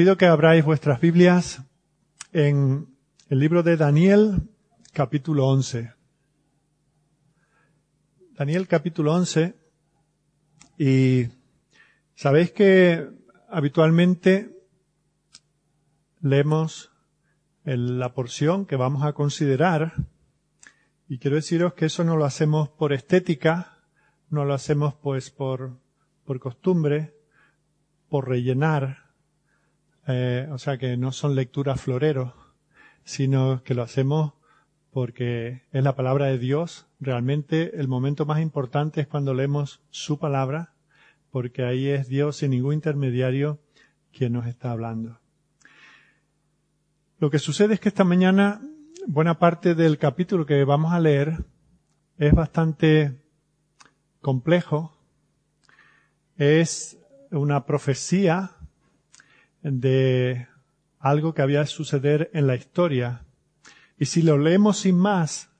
pido que abráis vuestras Biblias en el libro de Daniel, capítulo 11. Daniel, capítulo 11. Y sabéis que habitualmente leemos la porción que vamos a considerar y quiero deciros que eso no lo hacemos por estética, no lo hacemos pues por, por costumbre, por rellenar, eh, o sea que no son lecturas floreros, sino que lo hacemos porque es la palabra de Dios. Realmente el momento más importante es cuando leemos su palabra, porque ahí es Dios sin ningún intermediario quien nos está hablando. Lo que sucede es que esta mañana buena parte del capítulo que vamos a leer es bastante complejo. Es una profecía de algo que había de suceder en la historia. Y si lo leemos sin más,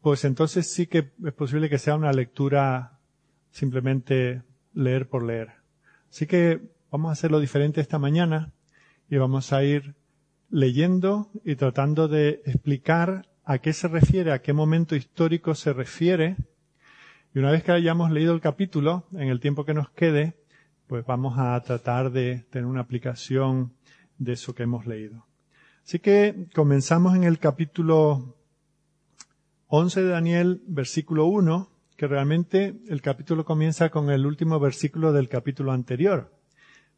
pues entonces sí que es posible que sea una lectura simplemente leer por leer. Así que vamos a hacerlo diferente esta mañana y vamos a ir leyendo y tratando de explicar a qué se refiere, a qué momento histórico se refiere. Y una vez que hayamos leído el capítulo, en el tiempo que nos quede, pues vamos a tratar de tener una aplicación de eso que hemos leído. Así que comenzamos en el capítulo 11 de Daniel, versículo 1, que realmente el capítulo comienza con el último versículo del capítulo anterior.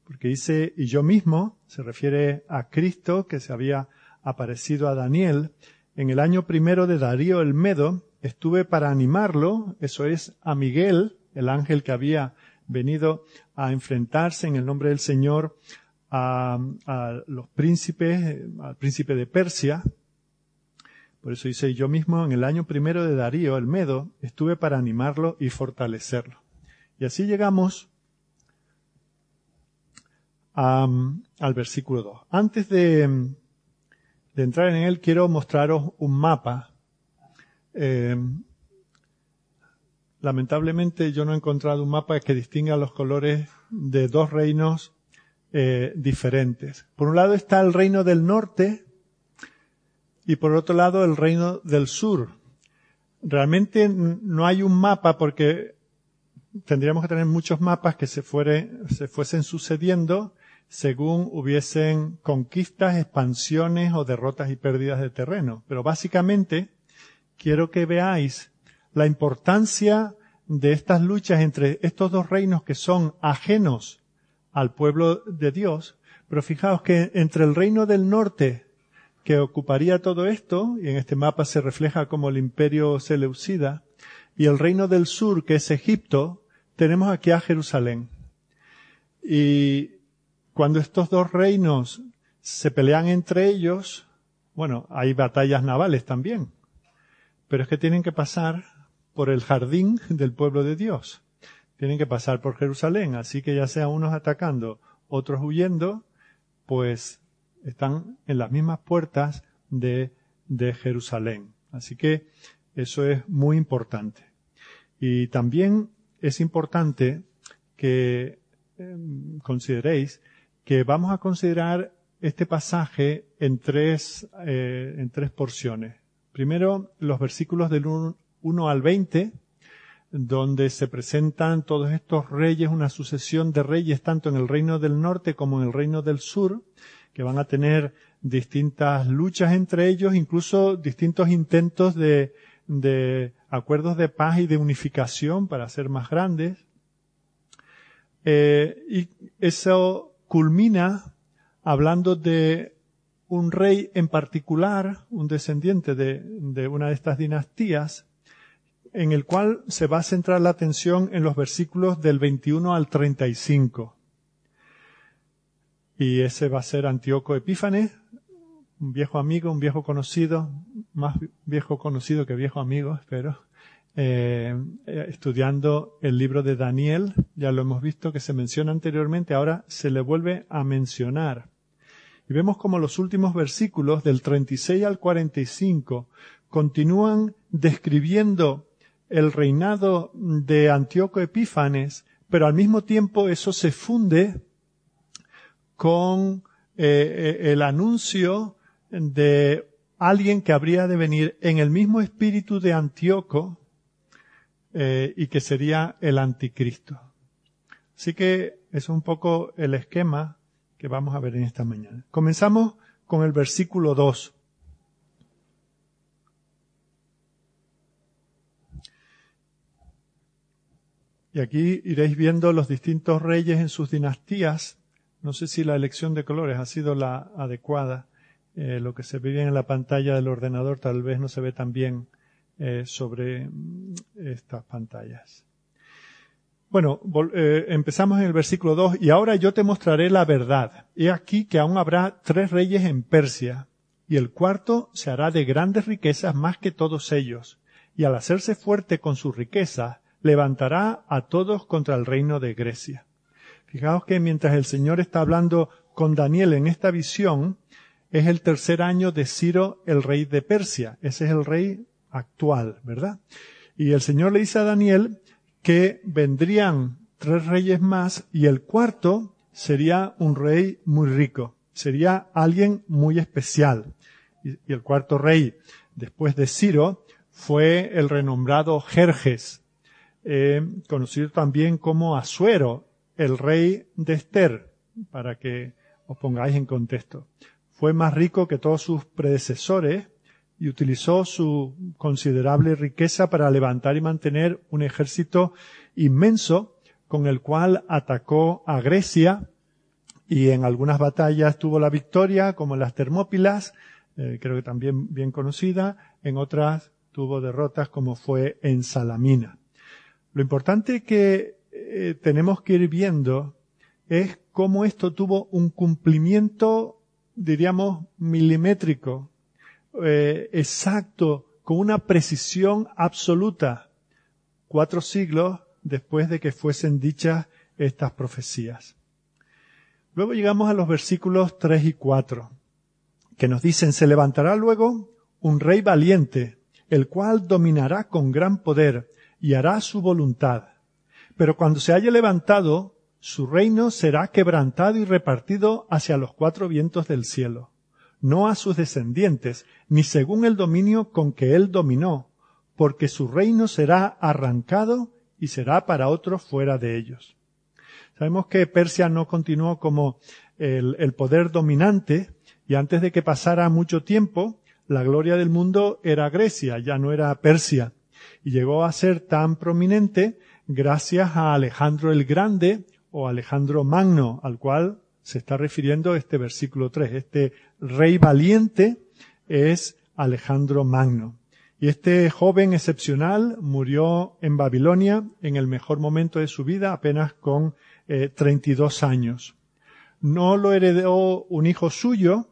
Porque dice, y yo mismo, se refiere a Cristo que se había aparecido a Daniel, en el año primero de Darío el Medo, estuve para animarlo, eso es, a Miguel, el ángel que había venido a enfrentarse en el nombre del Señor a, los príncipes, al príncipe de Persia. Por eso dice, yo mismo en el año primero de Darío, el Medo, estuve para animarlo y fortalecerlo. Y así llegamos al versículo 2. Antes de, de, entrar en él, quiero mostraros un mapa eh, lamentablemente yo no he encontrado un mapa que distinga los colores de dos reinos eh, diferentes. Por un lado está el reino del norte y por otro lado el reino del sur. Realmente no hay un mapa porque tendríamos que tener muchos mapas que se, se fuesen sucediendo según hubiesen conquistas, expansiones o derrotas y pérdidas de terreno. Pero básicamente quiero que veáis la importancia de estas luchas entre estos dos reinos que son ajenos al pueblo de Dios, pero fijaos que entre el reino del norte, que ocuparía todo esto, y en este mapa se refleja como el imperio seleucida, y el reino del sur, que es Egipto, tenemos aquí a Jerusalén. Y cuando estos dos reinos se pelean entre ellos, bueno, hay batallas navales también, pero es que tienen que pasar por el jardín del pueblo de Dios. Tienen que pasar por Jerusalén, así que ya sea unos atacando, otros huyendo, pues están en las mismas puertas de, de Jerusalén. Así que eso es muy importante. Y también es importante que em, consideréis que vamos a considerar este pasaje en tres, eh, en tres porciones. Primero, los versículos del 1 al 20, donde se presentan todos estos reyes, una sucesión de reyes tanto en el reino del norte como en el reino del sur, que van a tener distintas luchas entre ellos, incluso distintos intentos de, de acuerdos de paz y de unificación para ser más grandes. Eh, y eso culmina hablando de un rey en particular, un descendiente de, de una de estas dinastías, en el cual se va a centrar la atención en los versículos del 21 al 35. Y ese va a ser Antíoco Epífanes, un viejo amigo, un viejo conocido, más viejo conocido que viejo amigo, espero, eh, estudiando el libro de Daniel, ya lo hemos visto que se menciona anteriormente, ahora se le vuelve a mencionar. Y vemos como los últimos versículos del 36 al 45 continúan describiendo el reinado de Antíoco Epífanes, pero al mismo tiempo eso se funde con eh, el anuncio de alguien que habría de venir en el mismo espíritu de Antíoco eh, y que sería el anticristo. Así que es un poco el esquema que vamos a ver en esta mañana. Comenzamos con el versículo 2. Y aquí iréis viendo los distintos reyes en sus dinastías. No sé si la elección de colores ha sido la adecuada. Eh, lo que se ve bien en la pantalla del ordenador tal vez no se ve tan bien eh, sobre mm, estas pantallas. Bueno, eh, empezamos en el versículo 2, y ahora yo te mostraré la verdad. He aquí que aún habrá tres reyes en Persia, y el cuarto se hará de grandes riquezas más que todos ellos, y al hacerse fuerte con su riqueza, levantará a todos contra el reino de Grecia. Fijaos que mientras el Señor está hablando con Daniel en esta visión, es el tercer año de Ciro, el rey de Persia. Ese es el rey actual, ¿verdad? Y el Señor le dice a Daniel que vendrían tres reyes más y el cuarto sería un rey muy rico. Sería alguien muy especial. Y, el cuarto rey, después de Ciro, fue el renombrado Jerjes, eh, conocido también como Asuero, el rey de Esther, para que os pongáis en contexto fue más rico que todos sus predecesores y utilizó su considerable riqueza para levantar y mantener un ejército inmenso con el cual atacó a Grecia y en algunas batallas tuvo la victoria, como en las Termópilas, eh, creo que también bien conocida, en otras tuvo derrotas como fue en Salamina. Lo importante que eh, tenemos que ir viendo es cómo esto tuvo un cumplimiento diríamos, milimétrico, eh, exacto, con una precisión absoluta, cuatro siglos después de que fuesen dichas estas profecías. Luego llegamos a los versículos 3 y 4, que nos dicen, se levantará luego un rey valiente, el cual dominará con gran poder y hará su voluntad. Pero cuando se haya levantado, su reino será quebrantado y repartido hacia los cuatro vientos del cielo, no a sus descendientes, ni según el dominio con que él dominó, porque su reino será arrancado y será para otros fuera de ellos. Sabemos que Persia no continuó como el, el poder dominante y antes de que pasara mucho tiempo, la gloria del mundo era Grecia, ya no era Persia, y llegó a ser tan prominente gracias a Alejandro el Grande, o Alejandro Magno, al cual se está refiriendo este versículo 3. Este rey valiente es Alejandro Magno. Y este joven excepcional murió en Babilonia en el mejor momento de su vida, apenas con 32 eh, años. No lo heredó un hijo suyo,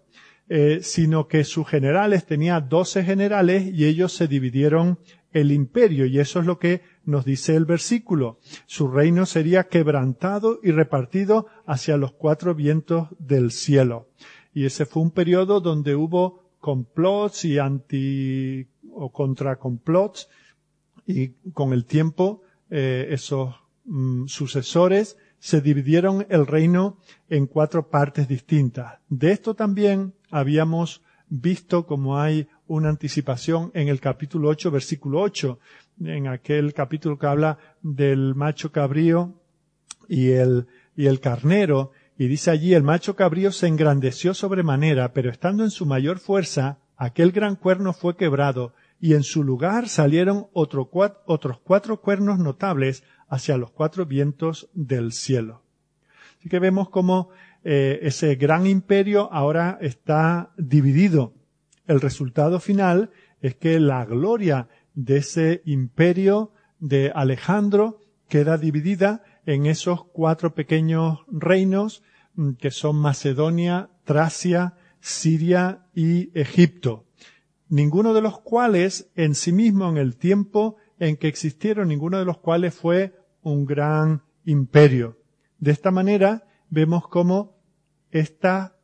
eh, sino que sus generales tenía 12 generales y ellos se dividieron el imperio y eso es lo que nos dice el versículo. Su reino sería quebrantado y repartido hacia los cuatro vientos del cielo. Y ese fue un periodo donde hubo complots y anti o contracomplots y con el tiempo eh, esos mm, sucesores se dividieron el reino en cuatro partes distintas. De esto también habíamos visto como hay una anticipación en el capítulo 8, versículo 8, en aquel capítulo que habla del macho cabrío y el, y el carnero, y dice allí, el macho cabrío se engrandeció sobremanera, pero estando en su mayor fuerza, aquel gran cuerno fue quebrado, y en su lugar salieron otros cuatro cuernos notables hacia los cuatro vientos del cielo. Así que vemos como eh, ese gran imperio ahora está dividido. El resultado final es que la gloria de ese imperio de Alejandro queda dividida en esos cuatro pequeños reinos mm, que son Macedonia, Tracia, Siria y Egipto, ninguno de los cuales en sí mismo en el tiempo en que existieron, ninguno de los cuales fue un gran imperio. De esta manera vemos cómo esta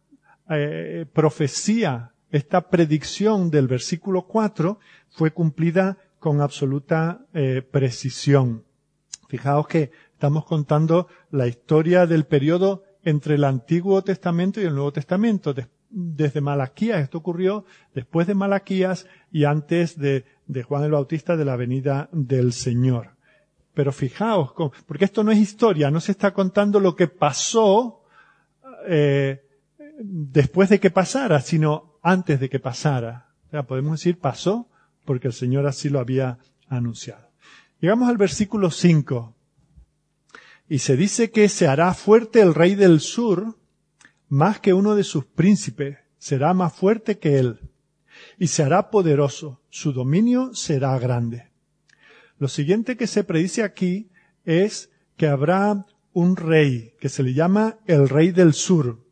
eh, profecía esta predicción del versículo 4 fue cumplida con absoluta eh, precisión. Fijaos que estamos contando la historia del periodo entre el Antiguo Testamento y el Nuevo Testamento. desde Malaquías, esto ocurrió después de Malaquías y antes de, de Juan el Bautista de la venida del Señor. Pero fijaos, porque esto no es historia, no se está contando lo que pasó eh, después de que pasara, sino antes de que pasara. O podemos decir pasó porque el Señor así lo había anunciado. Llegamos al versículo 5. Y se dice que se hará fuerte el rey del sur más que uno de sus príncipes, será más fuerte que él, y se hará poderoso, su dominio será grande. Lo siguiente que se predice aquí es que habrá un rey que se le llama el rey del sur.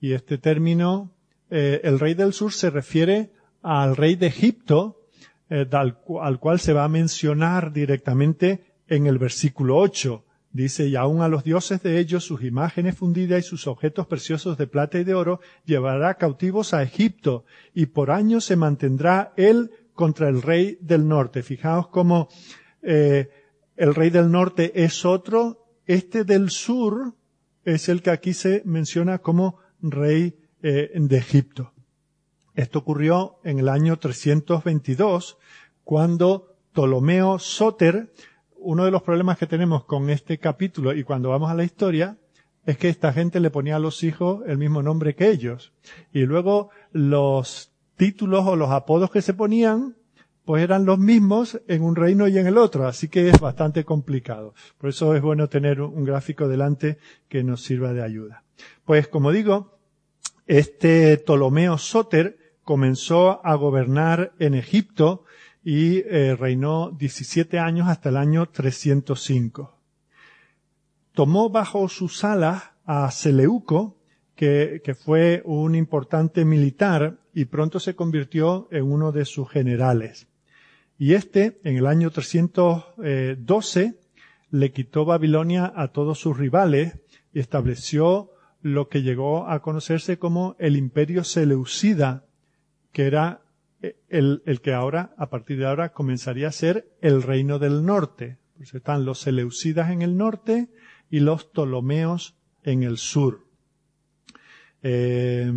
Y este término, eh, el rey del sur, se refiere al rey de Egipto, eh, al cual se va a mencionar directamente en el versículo 8. Dice, y aun a los dioses de ellos, sus imágenes fundidas y sus objetos preciosos de plata y de oro, llevará cautivos a Egipto, y por años se mantendrá él contra el rey del norte. Fijaos cómo eh, el rey del norte es otro, este del sur es el que aquí se menciona como rey eh, de Egipto. Esto ocurrió en el año 322, cuando Ptolomeo Soter uno de los problemas que tenemos con este capítulo y cuando vamos a la historia es que esta gente le ponía a los hijos el mismo nombre que ellos. Y luego los títulos o los apodos que se ponían pues eran los mismos en un reino y en el otro, así que es bastante complicado. Por eso es bueno tener un gráfico delante que nos sirva de ayuda. Pues como digo, este Ptolomeo Soter comenzó a gobernar en Egipto y eh, reinó 17 años hasta el año 305. Tomó bajo sus alas a Seleuco, que, que fue un importante militar y pronto se convirtió en uno de sus generales. Y este, en el año 312, le quitó Babilonia a todos sus rivales y estableció lo que llegó a conocerse como el imperio seleucida, que era el, el, que ahora, a partir de ahora, comenzaría a ser el reino del norte. Pues están los Seleucidas en el norte y los Ptolomeos en el sur. Eh,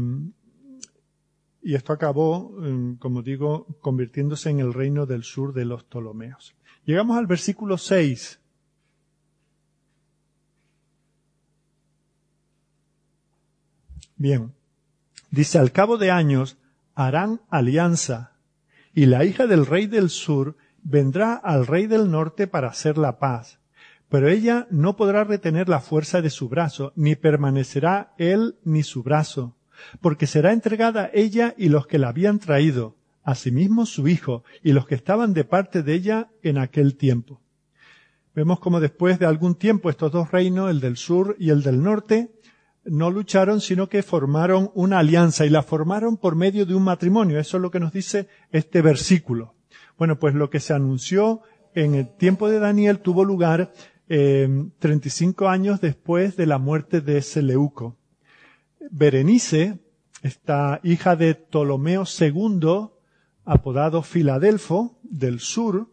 y esto acabó, eh, como digo, convirtiéndose en el reino del sur de los Ptolomeos. Llegamos al versículo 6. Bien. Dice, al cabo de años, harán alianza, y la hija del rey del sur vendrá al rey del norte para hacer la paz. Pero ella no podrá retener la fuerza de su brazo, ni permanecerá él ni su brazo, porque será entregada ella y los que la habían traído, asimismo su hijo y los que estaban de parte de ella en aquel tiempo. Vemos como después de algún tiempo estos dos reinos, el del sur y el del norte, no lucharon, sino que formaron una alianza y la formaron por medio de un matrimonio. Eso es lo que nos dice este versículo. Bueno, pues lo que se anunció en el tiempo de Daniel tuvo lugar eh, 35 años después de la muerte de Seleuco. Berenice, esta hija de Ptolomeo II, apodado Filadelfo, del sur,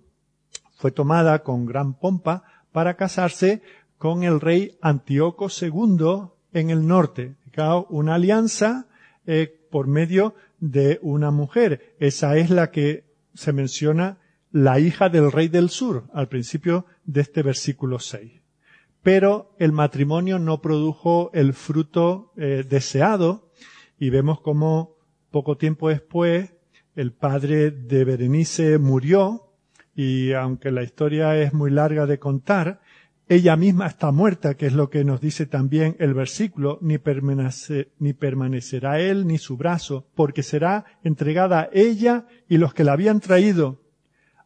fue tomada con gran pompa para casarse con el rey Antíoco II en el norte. Una alianza eh, por medio de una mujer. Esa es la que se menciona la hija del rey del sur al principio de este versículo 6. Pero el matrimonio no produjo el fruto eh, deseado y vemos como poco tiempo después el padre de Berenice murió y aunque la historia es muy larga de contar, ella misma está muerta, que es lo que nos dice también el versículo, ni, ni permanecerá él ni su brazo, porque será entregada ella y los que la habían traído.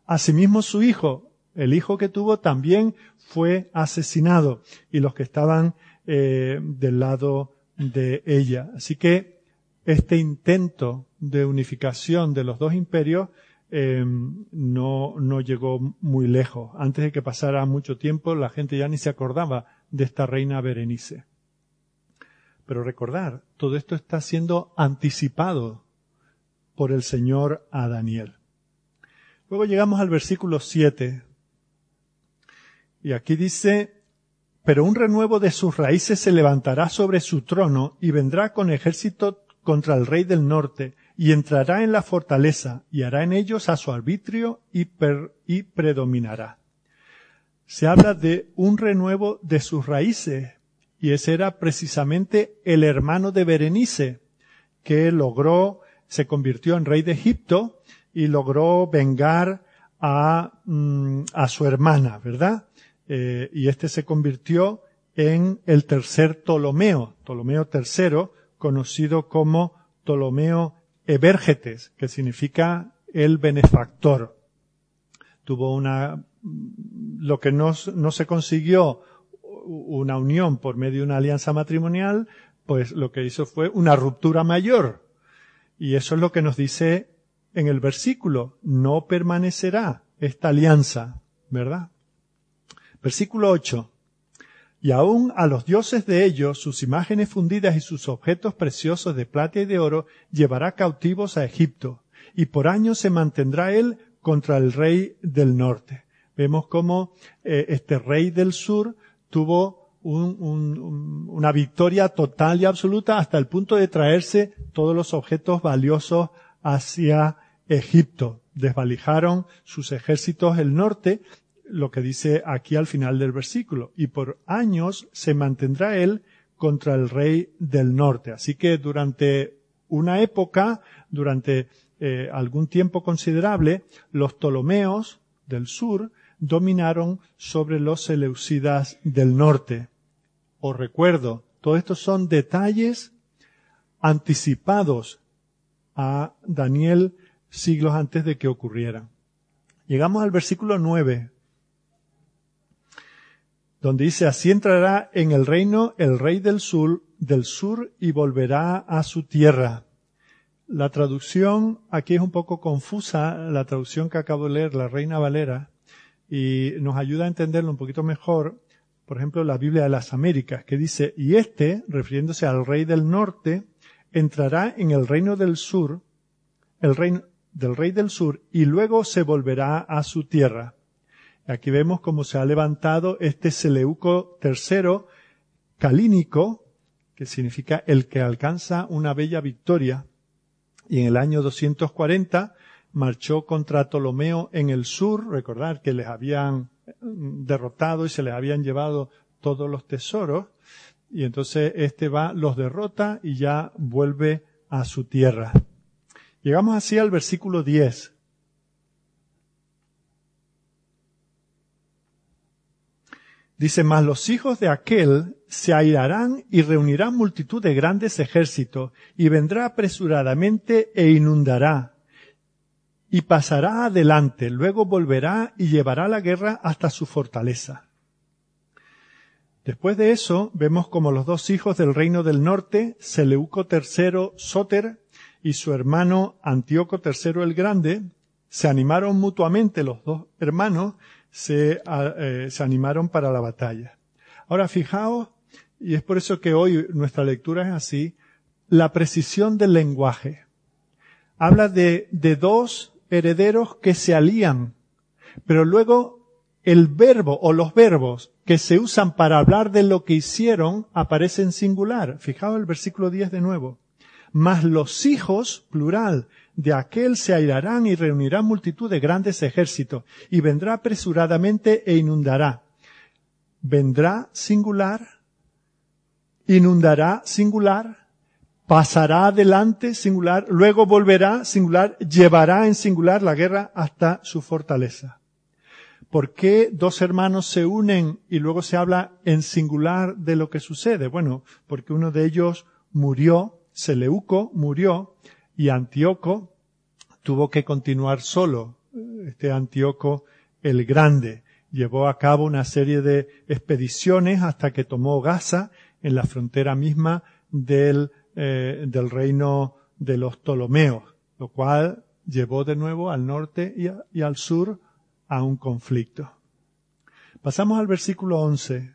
Asimismo su hijo, el hijo que tuvo también fue asesinado y los que estaban eh, del lado de ella. Así que este intento de unificación de los dos imperios Em, no, no llegó muy lejos. Antes de que pasara mucho tiempo, la gente ya ni se acordaba de esta reina Berenice. Pero recordar, todo esto está siendo anticipado por el Señor a Daniel. Luego llegamos al versículo 7. Y aquí dice, pero un renuevo de sus raíces se levantará sobre su trono y vendrá con ejército contra el rey del norte y entrará en la fortaleza y hará en ellos a su arbitrio y, predominará. Se habla de un renuevo de sus raíces y ese era precisamente el hermano de Berenice que logró, se convirtió en rey de Egipto y logró vengar a, mm, a su hermana, ¿verdad? Eh, y este se convirtió en el tercer Ptolomeo, Ptolomeo III, conocido como Ptolomeo Ebérgetes, que significa el benefactor. Tuvo una, lo que no, no se consiguió una unión por medio de una alianza matrimonial, pues lo que hizo fue una ruptura mayor. Y eso es lo que nos dice en el versículo, no permanecerá esta alianza, ¿verdad? Versículo 8. Y aún a los dioses de ellos, sus imágenes fundidas y sus objetos preciosos de plata y de oro, llevará cautivos a Egipto, y por años se mantendrá él contra el rey del norte. Vemos cómo eh, este rey del sur tuvo una victoria total y absoluta hasta el punto de traerse todos los objetos valiosos hacia Egipto. Desvalijaron sus ejércitos el norte lo que dice aquí al final del versículo, y por años se mantendrá él contra el rey del norte. Así que durante una época, durante eh, algún tiempo considerable, los Ptolomeos del sur dominaron sobre los Seleucidas del norte. Os recuerdo, todos estos son detalles anticipados a Daniel siglos antes de que ocurrieran. Llegamos al versículo 9 donde dice, así entrará en el reino el rey del sur, del sur y volverá a su tierra. La traducción aquí es un poco confusa, la traducción que acabo de leer, la Reina Valera, y nos ayuda a entenderlo un poquito mejor. Por ejemplo, la Biblia de las Américas, que dice, y este, refiriéndose al rey del norte, entrará en el reino del sur, el reino del rey del sur, y luego se volverá a su tierra. Aquí vemos cómo se ha levantado este Seleuco III calínico, que significa el que alcanza una bella victoria. Y en el año 240 marchó contra Ptolomeo en el sur, recordar que les habían derrotado y se les habían llevado todos los tesoros, y entonces este va, los derrota y ya vuelve a su tierra. Llegamos así al versículo 10. Dice, mas los hijos de aquel se airarán y reunirán multitud de grandes ejércitos, y vendrá apresuradamente e inundará, y pasará adelante, luego volverá y llevará la guerra hasta su fortaleza. Después de eso, vemos como los dos hijos del reino del norte, Seleuco III Soter y su hermano Antíoco III el Grande, se animaron mutuamente los dos hermanos se, eh, se animaron para la batalla. Ahora fijaos, y es por eso que hoy nuestra lectura es así, la precisión del lenguaje. Habla de, de dos herederos que se alían, pero luego el verbo o los verbos que se usan para hablar de lo que hicieron aparecen singular. Fijaos el versículo 10 de nuevo. Mas los hijos, plural, de aquel se airarán y reunirán multitud de grandes ejércitos, y vendrá apresuradamente e inundará. Vendrá singular, inundará singular, pasará adelante singular, luego volverá singular, llevará en singular la guerra hasta su fortaleza. ¿Por qué dos hermanos se unen y luego se habla en singular de lo que sucede? Bueno, porque uno de ellos murió, Seleuco murió, y Antíoco tuvo que continuar solo. Este Antíoco el Grande llevó a cabo una serie de expediciones hasta que tomó Gaza en la frontera misma del, eh, del reino de los Ptolomeos, lo cual llevó de nuevo al norte y, y al sur a un conflicto. Pasamos al versículo 11.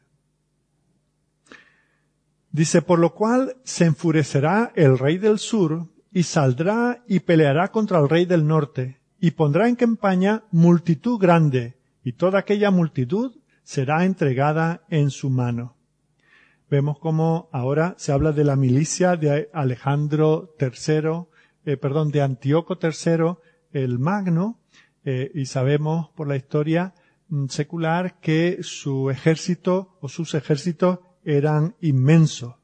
Dice, por lo cual se enfurecerá el rey del sur y saldrá y peleará contra el rey del norte, y pondrá en campaña multitud grande, y toda aquella multitud será entregada en su mano. Vemos como ahora se habla de la milicia de Alejandro III, eh, perdón, de Antíoco III, el Magno, eh, y sabemos por la historia mm, secular que su ejército o sus ejércitos eran inmensos.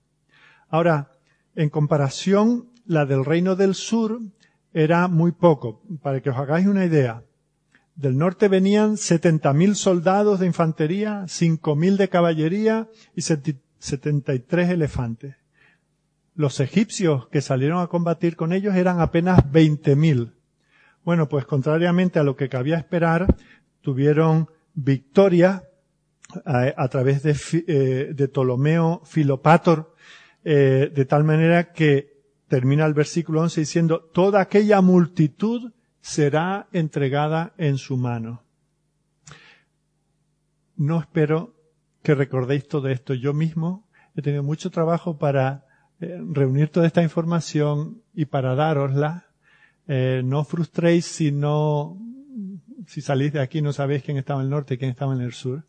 Ahora, en comparación, la del reino del sur era muy poco. Para que os hagáis una idea, del norte venían 70.000 soldados de infantería, 5.000 de caballería y 73 elefantes. Los egipcios que salieron a combatir con ellos eran apenas 20.000. Bueno, pues contrariamente a lo que cabía esperar, tuvieron victoria a, a través de, eh, de, Ptolomeo Filopator, eh, de tal manera que termina el versículo 11 diciendo, toda aquella multitud será entregada en su mano. No espero que recordéis todo esto. Yo mismo he tenido mucho trabajo para eh, reunir toda esta información y para darosla. Eh, no frustréis si no, si salís de aquí no sabéis quién estaba en el norte y quién estaba en el sur.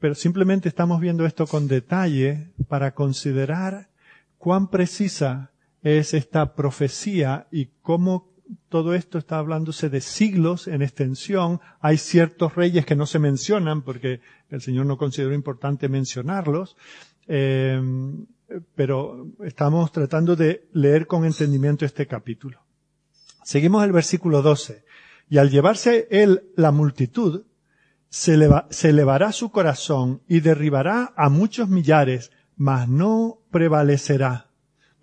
Pero simplemente estamos viendo esto con detalle para considerar cuán precisa es esta profecía y cómo todo esto está hablándose de siglos en extensión. Hay ciertos reyes que no se mencionan porque el Señor no consideró importante mencionarlos. Eh, pero estamos tratando de leer con entendimiento este capítulo. Seguimos el versículo 12. Y al llevarse él la multitud, se, elevará su corazón y derribará a muchos millares, mas no prevalecerá.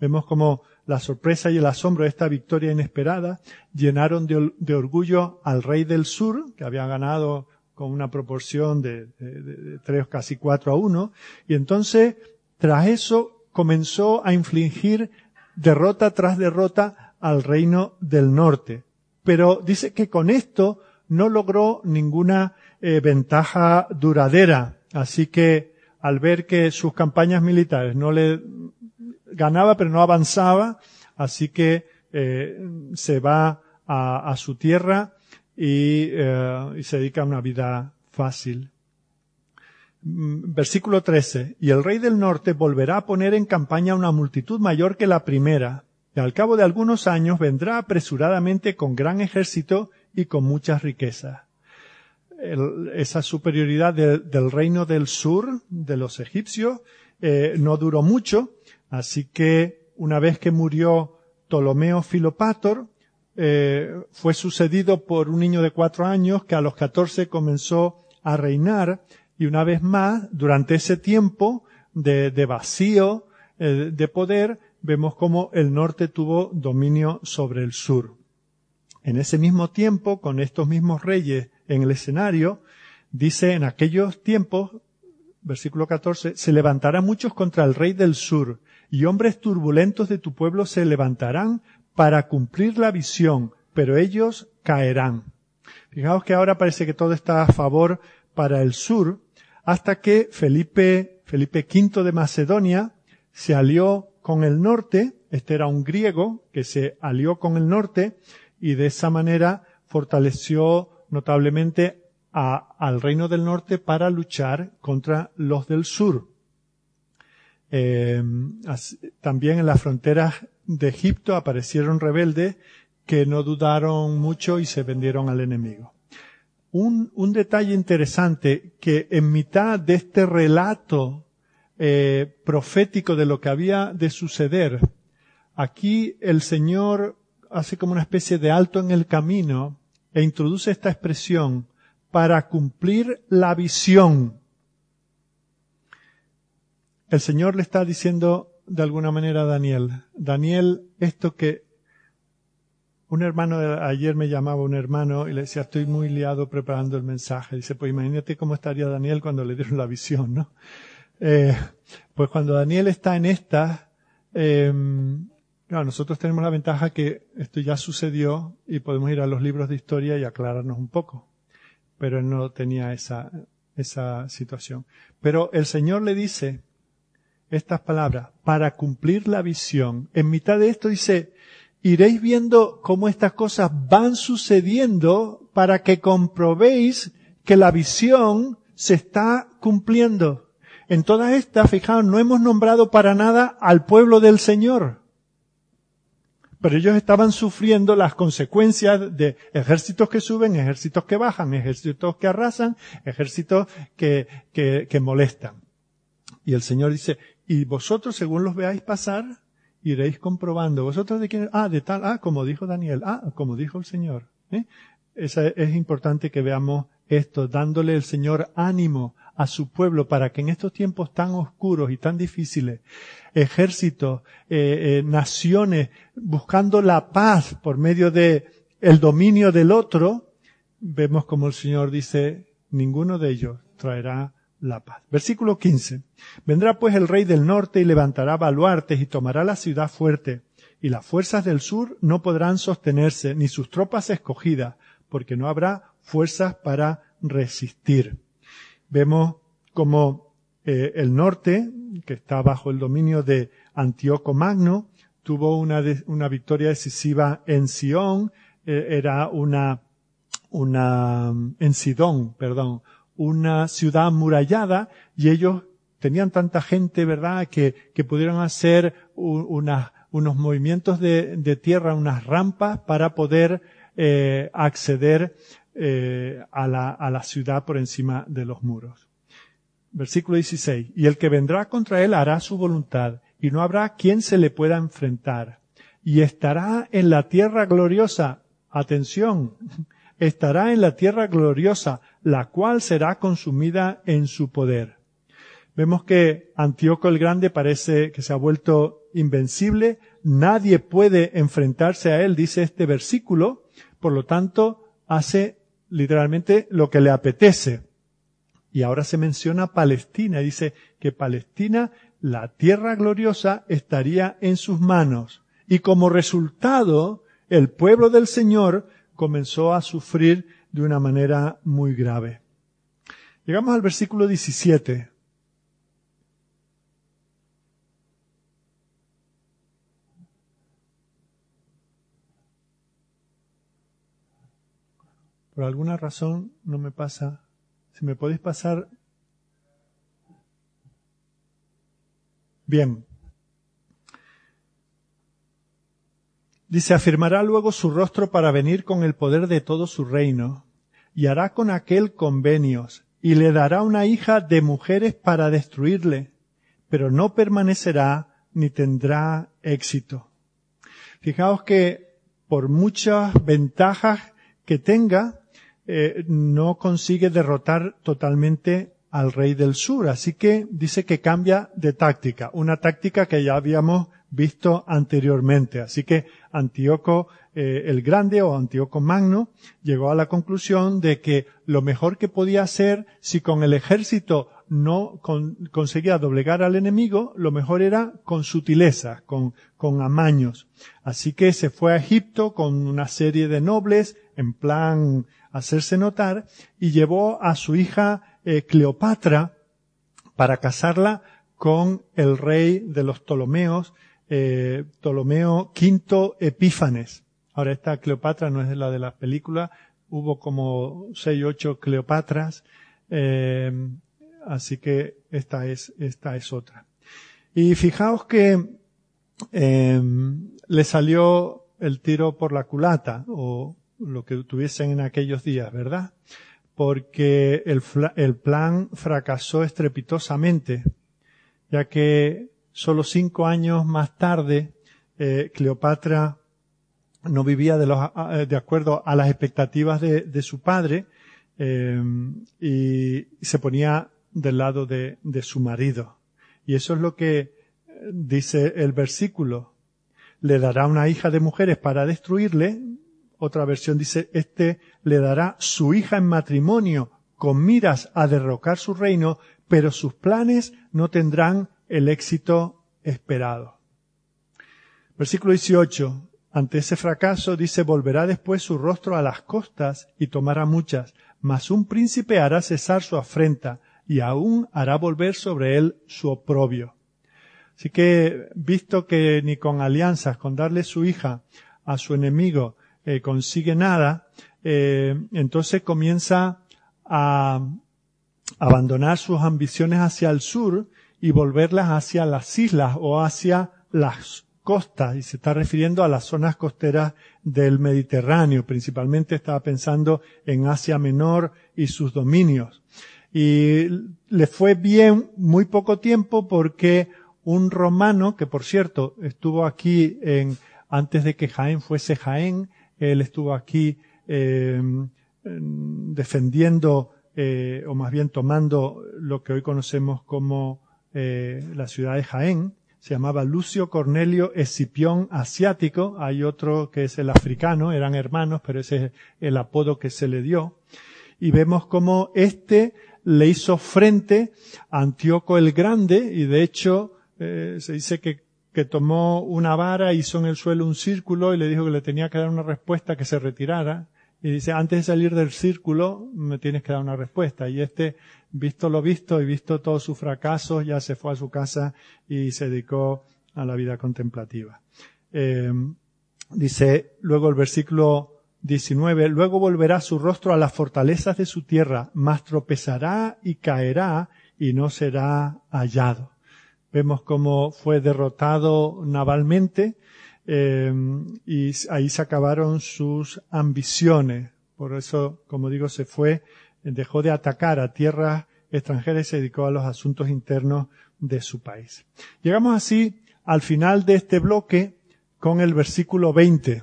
Vemos como la sorpresa y el asombro de esta victoria inesperada llenaron de, orgullo al rey del sur, que había ganado con una proporción de, de, tres, casi cuatro a uno, y entonces, tras eso, comenzó a infligir derrota tras derrota al reino del norte. Pero dice que con esto no logró ninguna eh, ventaja duradera. Así que al ver que sus campañas militares no le ganaba pero no avanzaba, así que eh, se va a, a, su tierra y, eh, y se dedica a una vida fácil. Mm, versículo 13. Y el rey del norte volverá a poner en campaña una multitud mayor que la primera, y al cabo de algunos años vendrá apresuradamente con gran ejército y con muchas riquezas. esa superioridad del reino del sur, de los egipcios, eh, no duró mucho, Así que una vez que murió Ptolomeo Filopator, eh, fue sucedido por un niño de cuatro años que a los catorce comenzó a reinar y una vez más, durante ese tiempo de, vacío eh, de poder, vemos como el norte tuvo dominio sobre el sur. En ese mismo tiempo, con estos mismos reyes en el escenario, dice en aquellos tiempos, versículo 14, se levantarán muchos contra el rey del sur y hombres turbulentos de tu pueblo se levantarán para cumplir la visión, pero ellos caerán. Fijaos que ahora parece que todo está a favor para el sur, hasta que Felipe, Felipe V de Macedonia se alió con el norte, este era un griego que se alió con el norte y de esa manera fortaleció notablemente al reino del norte para luchar contra los del sur. Eh, también en las fronteras de Egipto aparecieron rebeldes que no dudaron mucho y se vendieron al enemigo. Un, un detalle interesante que en mitad de este relato eh, profético de lo que había de suceder, aquí el Señor hace como una especie de alto en el camino e introduce esta expresión para cumplir la visión el Señor le está diciendo de alguna manera a Daniel, Daniel, esto que un hermano ayer me llamaba un hermano y le decía, estoy muy liado preparando el mensaje. Dice, pues imagínate cómo estaría Daniel cuando le dieron la visión, ¿no? Eh, pues cuando Daniel está en esta, eh, nosotros tenemos la ventaja que esto ya sucedió y podemos ir a los libros de historia y aclararnos un poco. Pero él no tenía esa, esa situación. Pero el Señor le dice, estas palabras, para cumplir la visión. En mitad de esto dice, iréis viendo cómo estas cosas van sucediendo para que comprobéis que la visión se está cumpliendo. En todas estas, fijaos, no hemos nombrado para nada al pueblo del Señor. Pero ellos estaban sufriendo las consecuencias de ejércitos que suben, ejércitos que bajan, ejércitos que arrasan, ejércitos que, que, que molestan. Y el Señor dice, y vosotros, según los veáis pasar, iréis comprobando. ¿Vosotros de quién? Ah, de tal, ah, como dijo Daniel, ah, como dijo el Señor. ¿eh? es importante que veamos esto, dándole el Señor ánimo a su pueblo para que en estos tiempos tan oscuros y tan difíciles, ejércitos, eh, eh, naciones, buscando la paz por medio de el dominio del otro, vemos como el Señor dice, ninguno de ellos traerá la. Versículo 15. Vendrá pues el rey del norte y levantará baluartes y tomará la ciudad fuerte, y las fuerzas del sur no podrán sostenerse, ni sus tropas escogidas, porque no habrá fuerzas para resistir. Vemos como eh, el norte, que está bajo el dominio de Antíoco Magno, tuvo una, una victoria decisiva en Sion, eh, era una, una, en Sidón, perdón, una ciudad amurallada y ellos tenían tanta gente, ¿verdad?, que, que pudieron hacer unos movimientos de, de, tierra, unas rampas para poder eh, acceder eh, a, la, a la ciudad por encima de los muros. Versículo 16. Y el que vendrá contra él hará su voluntad, y no habrá quien se le pueda enfrentar. Y estará en la tierra gloriosa. Atención. Estará en la tierra gloriosa, la cual será consumida en su poder. Vemos que Antíoco el Grande parece que se ha vuelto invencible. Nadie puede enfrentarse a él, dice este versículo. Por lo tanto, hace literalmente lo que le apetece. Y ahora se menciona Palestina. Dice que Palestina, la tierra gloriosa, estaría en sus manos. Y como resultado, el pueblo del Señor comenzó a sufrir de una manera muy grave. Llegamos al versículo 17. Por alguna razón no me pasa. Si me podéis pasar. Bien. Dice, afirmará luego su rostro para venir con el poder de todo su reino, y hará con aquel convenios, y le dará una hija de mujeres para destruirle, pero no permanecerá ni tendrá éxito. Fijaos que por muchas ventajas que tenga, eh, no consigue derrotar totalmente al rey del sur. Así que dice que cambia de táctica, una táctica que ya habíamos visto anteriormente. Así que Antíoco eh, el Grande o Antíoco Magno llegó a la conclusión de que lo mejor que podía hacer si con el ejército no conseguía doblegar al enemigo, lo mejor era con sutileza, con, con amaños. Así que se fue a Egipto con una serie de nobles en plan hacerse notar y llevó a su hija eh, Cleopatra para casarla con el rey de los Ptolomeos, eh, Ptolomeo V Epífanes. Ahora esta Cleopatra no es la de las películas, hubo como seis, ocho Cleopatras, eh, así que esta es, esta es otra. Y fijaos que le salió el tiro por la culata, o lo que tuviesen en aquellos días, ¿verdad? Porque el plan fracasó estrepitosamente, ya que solo cinco años más tarde eh, Cleopatra no vivía de, los, de acuerdo a las expectativas de, su padre eh, y se ponía del lado de, de su marido. Y eso es lo que dice el versículo. Le dará una hija de mujeres para destruirle, otra versión dice, este le dará su hija en matrimonio con miras a derrocar su reino, pero sus planes no tendrán el éxito esperado. Versículo 18. Ante ese fracaso dice, volverá después su rostro a las costas y tomará muchas, mas un príncipe hará cesar su afrenta y aún hará volver sobre él su oprobio. Así que, visto que ni con alianzas, con darle su hija a su enemigo, eh, consigue nada, eh, entonces comienza a, abandonar sus ambiciones hacia el sur y volverlas hacia las islas o hacia las costas, y se está refiriendo a las zonas costeras del Mediterráneo. Principalmente estaba pensando en Asia Menor y sus dominios. Y le fue bien muy poco tiempo porque un romano, que por cierto estuvo aquí en, antes de que Jaén fuese Jaén, él estuvo aquí eh, defendiendo eh, o más bien tomando lo que hoy conocemos como eh, la ciudad de Jaén. Se llamaba Lucio Cornelio Escipión Asiático. Hay otro que es el africano, eran hermanos, pero ese es el apodo que se le dio. Y vemos cómo este le hizo frente a Antíoco el Grande y de hecho eh, se dice que, que tomó una vara, hizo en el suelo un círculo y le dijo que le tenía que dar una respuesta que se retirara. Y dice, antes de salir del círculo, me tienes que dar una respuesta. Y este, visto lo visto y visto todos sus fracasos, ya se fue a su casa y se dedicó a la vida contemplativa. Eh, dice luego el versículo 19, luego volverá su rostro a las fortalezas de su tierra, mas tropezará y caerá y no será hallado. Vemos cómo fue derrotado navalmente eh, y ahí se acabaron sus ambiciones. Por eso, como digo, se fue, dejó de atacar a tierras extranjeras y se dedicó a los asuntos internos de su país. Llegamos así al final de este bloque con el versículo 20,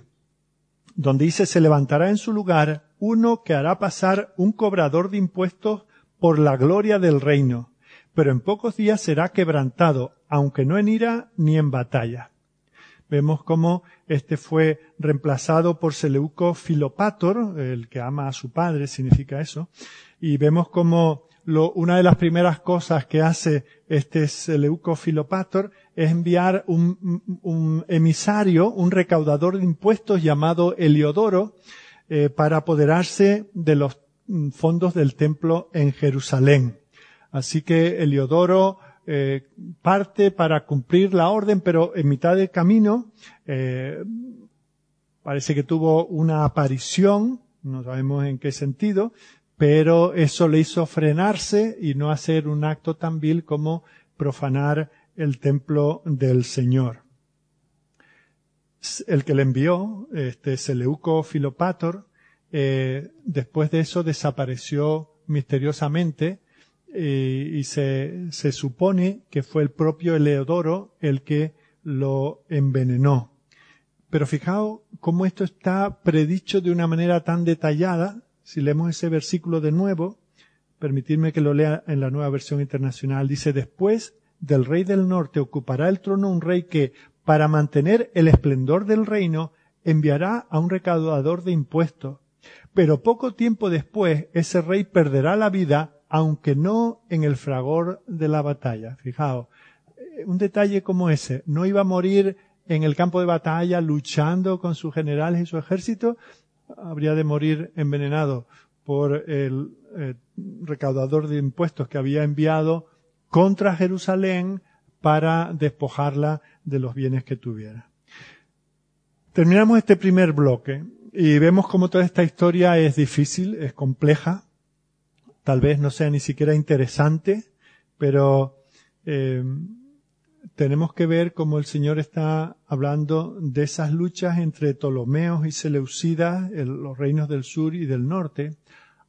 donde dice, se levantará en su lugar uno que hará pasar un cobrador de impuestos por la gloria del reino pero en pocos días será quebrantado, aunque no en ira ni en batalla. Vemos cómo este fue reemplazado por Seleuco Filopator, el que ama a su padre, significa eso, y vemos cómo lo, una de las primeras cosas que hace este Seleuco Filopator es enviar un, un emisario, un recaudador de impuestos llamado Heliodoro, eh, para apoderarse de los mm, fondos del templo en Jerusalén. Así que Eliodoro eh, parte para cumplir la orden, pero en mitad del camino eh, parece que tuvo una aparición, no sabemos en qué sentido, pero eso le hizo frenarse y no hacer un acto tan vil como profanar el templo del Señor. El que le envió, este Seleuco Filopator, eh, después de eso desapareció misteriosamente y se, se supone que fue el propio Eleodoro el que lo envenenó. Pero fijaos cómo esto está predicho de una manera tan detallada. Si leemos ese versículo de nuevo, permitidme que lo lea en la nueva versión internacional. Dice, después del rey del norte ocupará el trono un rey que, para mantener el esplendor del reino, enviará a un recaudador de impuestos. Pero poco tiempo después ese rey perderá la vida aunque no en el fragor de la batalla. Fijaos, eh, un detalle como ese, no iba a morir en el campo de batalla luchando con sus generales y su ejército, habría de morir envenenado por el eh, recaudador de impuestos que había enviado contra Jerusalén para despojarla de los bienes que tuviera. Terminamos este primer bloque y vemos cómo toda esta historia es difícil, es compleja, tal vez no sea ni siquiera interesante, pero eh, tenemos que ver cómo el Señor está hablando de esas luchas entre Ptolomeos y Seleucidas, los reinos del sur y del norte,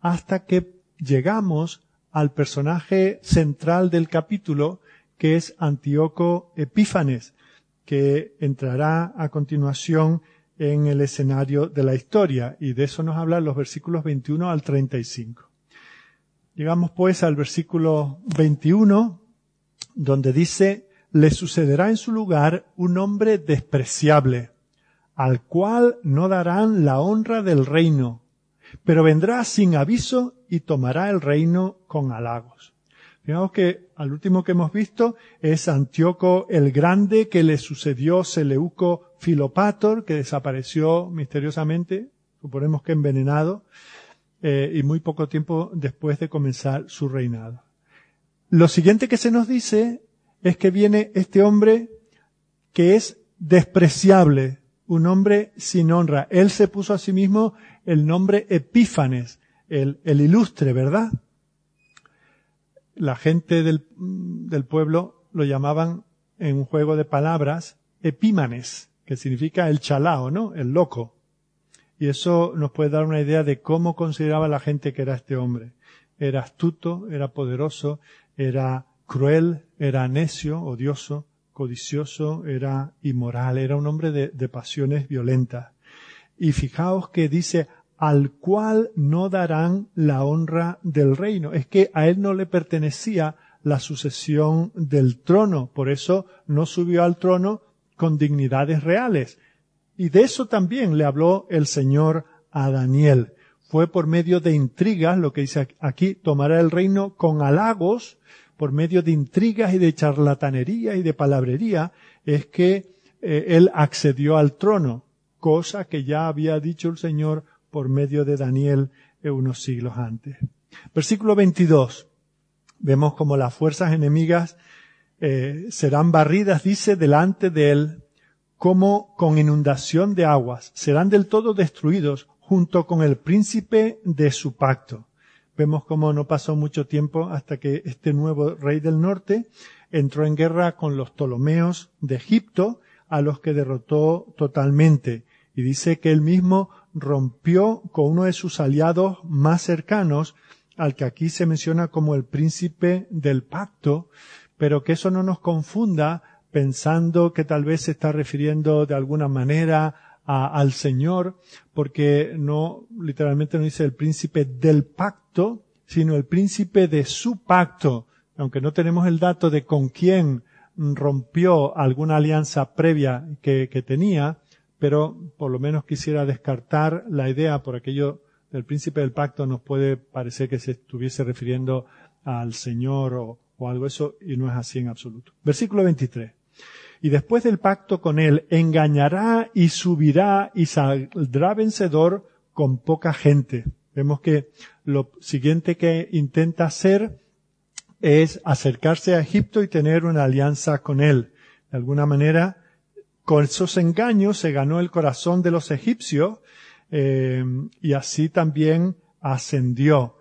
hasta que llegamos al personaje central del capítulo, que es Antíoco Epífanes, que entrará a continuación en el escenario de la historia, y de eso nos hablan los versículos 21 al 35. Llegamos pues al versículo 21, donde dice, le sucederá en su lugar un hombre despreciable, al cual no darán la honra del reino, pero vendrá sin aviso y tomará el reino con halagos. Fijamos que al último que hemos visto es Antíoco el Grande, que le sucedió Seleuco Filopator, que desapareció misteriosamente, suponemos que envenenado, eh, y muy poco tiempo después de comenzar su reinado. Lo siguiente que se nos dice es que viene este hombre que es despreciable, un hombre sin honra. Él se puso a sí mismo el nombre Epífanes, el, ilustre, ¿verdad? la gente del, del pueblo lo llamaban en un juego de palabras epímanes, que significa el chalao, ¿no? El loco. Y eso nos puede dar una idea de cómo consideraba la gente que era este hombre. Era astuto, era poderoso, era cruel, era necio, odioso, codicioso, era inmoral, era un hombre de, de pasiones violentas. Y fijaos que dice, al cual no darán la honra del reino. Es que a él no le pertenecía la sucesión del trono, por eso no subió al trono con dignidades reales. Y de eso también le habló el Señor a Daniel. Fue por medio de intrigas, lo que dice aquí, tomará el reino con halagos, por medio de intrigas y de charlatanería y de palabrería, es que eh, él accedió al trono, cosa que ya había dicho el Señor por medio de Daniel unos siglos antes. Versículo 22. Vemos como las fuerzas enemigas eh, serán barridas, dice, delante de él, como con inundación de aguas. Serán del todo destruidos junto con el príncipe de su pacto. Vemos como no pasó mucho tiempo hasta que este nuevo rey del norte entró en guerra con los Ptolomeos de Egipto, a los que derrotó totalmente. Y dice que él mismo rompió con uno de sus aliados más cercanos, al que aquí se menciona como el príncipe del pacto, pero que eso no nos confunda pensando que tal vez se está refiriendo de alguna manera al Señor, porque no, literalmente no dice el príncipe del pacto, sino el príncipe de su pacto, aunque no tenemos el dato de con quién rompió alguna alianza previa que, que tenía, pero por lo menos quisiera descartar la idea por aquello del príncipe del pacto nos puede parecer que se estuviese refiriendo al Señor o, o algo eso y no es así en absoluto. Versículo 23. Y después del pacto con él, engañará y subirá y saldrá vencedor con poca gente. Vemos que lo siguiente que intenta hacer es acercarse a Egipto y tener una alianza con él. De alguna manera, con esos engaños se ganó el corazón de los egipcios eh, y así también ascendió.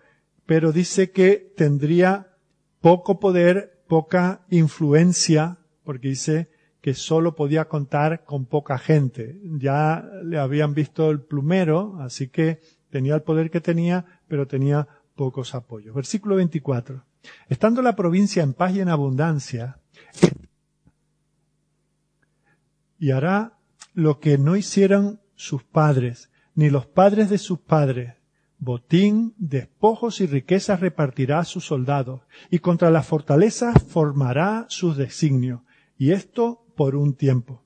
Pero dice que tendría poco poder, poca influencia, porque dice que solo podía contar con poca gente. Ya le habían visto el plumero, así que tenía el poder que tenía, pero tenía pocos apoyos. Versículo 24. Estando la provincia en paz y en abundancia, y hará lo que no hicieran sus padres, ni los padres de sus padres. Botín, despojos y riquezas repartirá a sus soldados, y contra las fortalezas formará sus designios, y esto por un tiempo.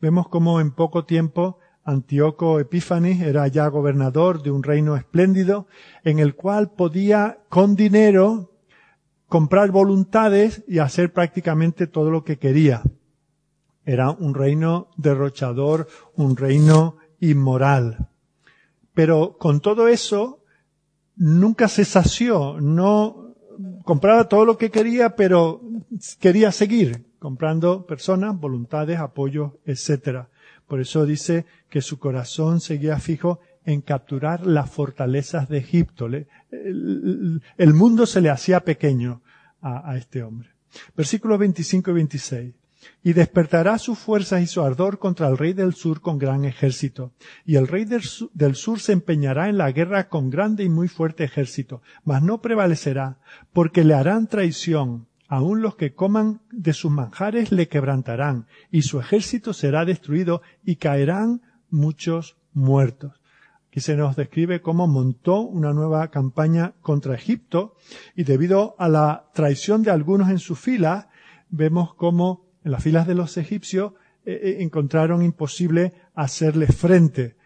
Vemos como en poco tiempo Antíoco Epífanes era ya gobernador de un reino espléndido en el cual podía con dinero comprar voluntades y hacer prácticamente todo lo que quería. Era un reino derrochador, un reino inmoral. Pero con todo eso, nunca se sació, no compraba todo lo que quería, pero quería seguir comprando personas, voluntades, apoyos, etc. Por eso dice que su corazón seguía fijo en capturar las fortalezas de Egipto. El, mundo se le hacía pequeño a, este hombre. Versículos 25 y 26 y despertará sus fuerzas y su ardor contra el rey del sur con gran ejército. Y el rey del sur, se empeñará en la guerra con grande y muy fuerte ejército, mas no prevalecerá, porque le harán traición. Aun los que coman de sus manjares le quebrantarán, y su ejército será destruido, y caerán muchos muertos. Aquí se nos describe cómo montó una nueva campaña contra Egipto, y debido a la traición de algunos en su fila, vemos cómo en las filas de los egipcios eh, eh, encontraron imposible hacerle frente.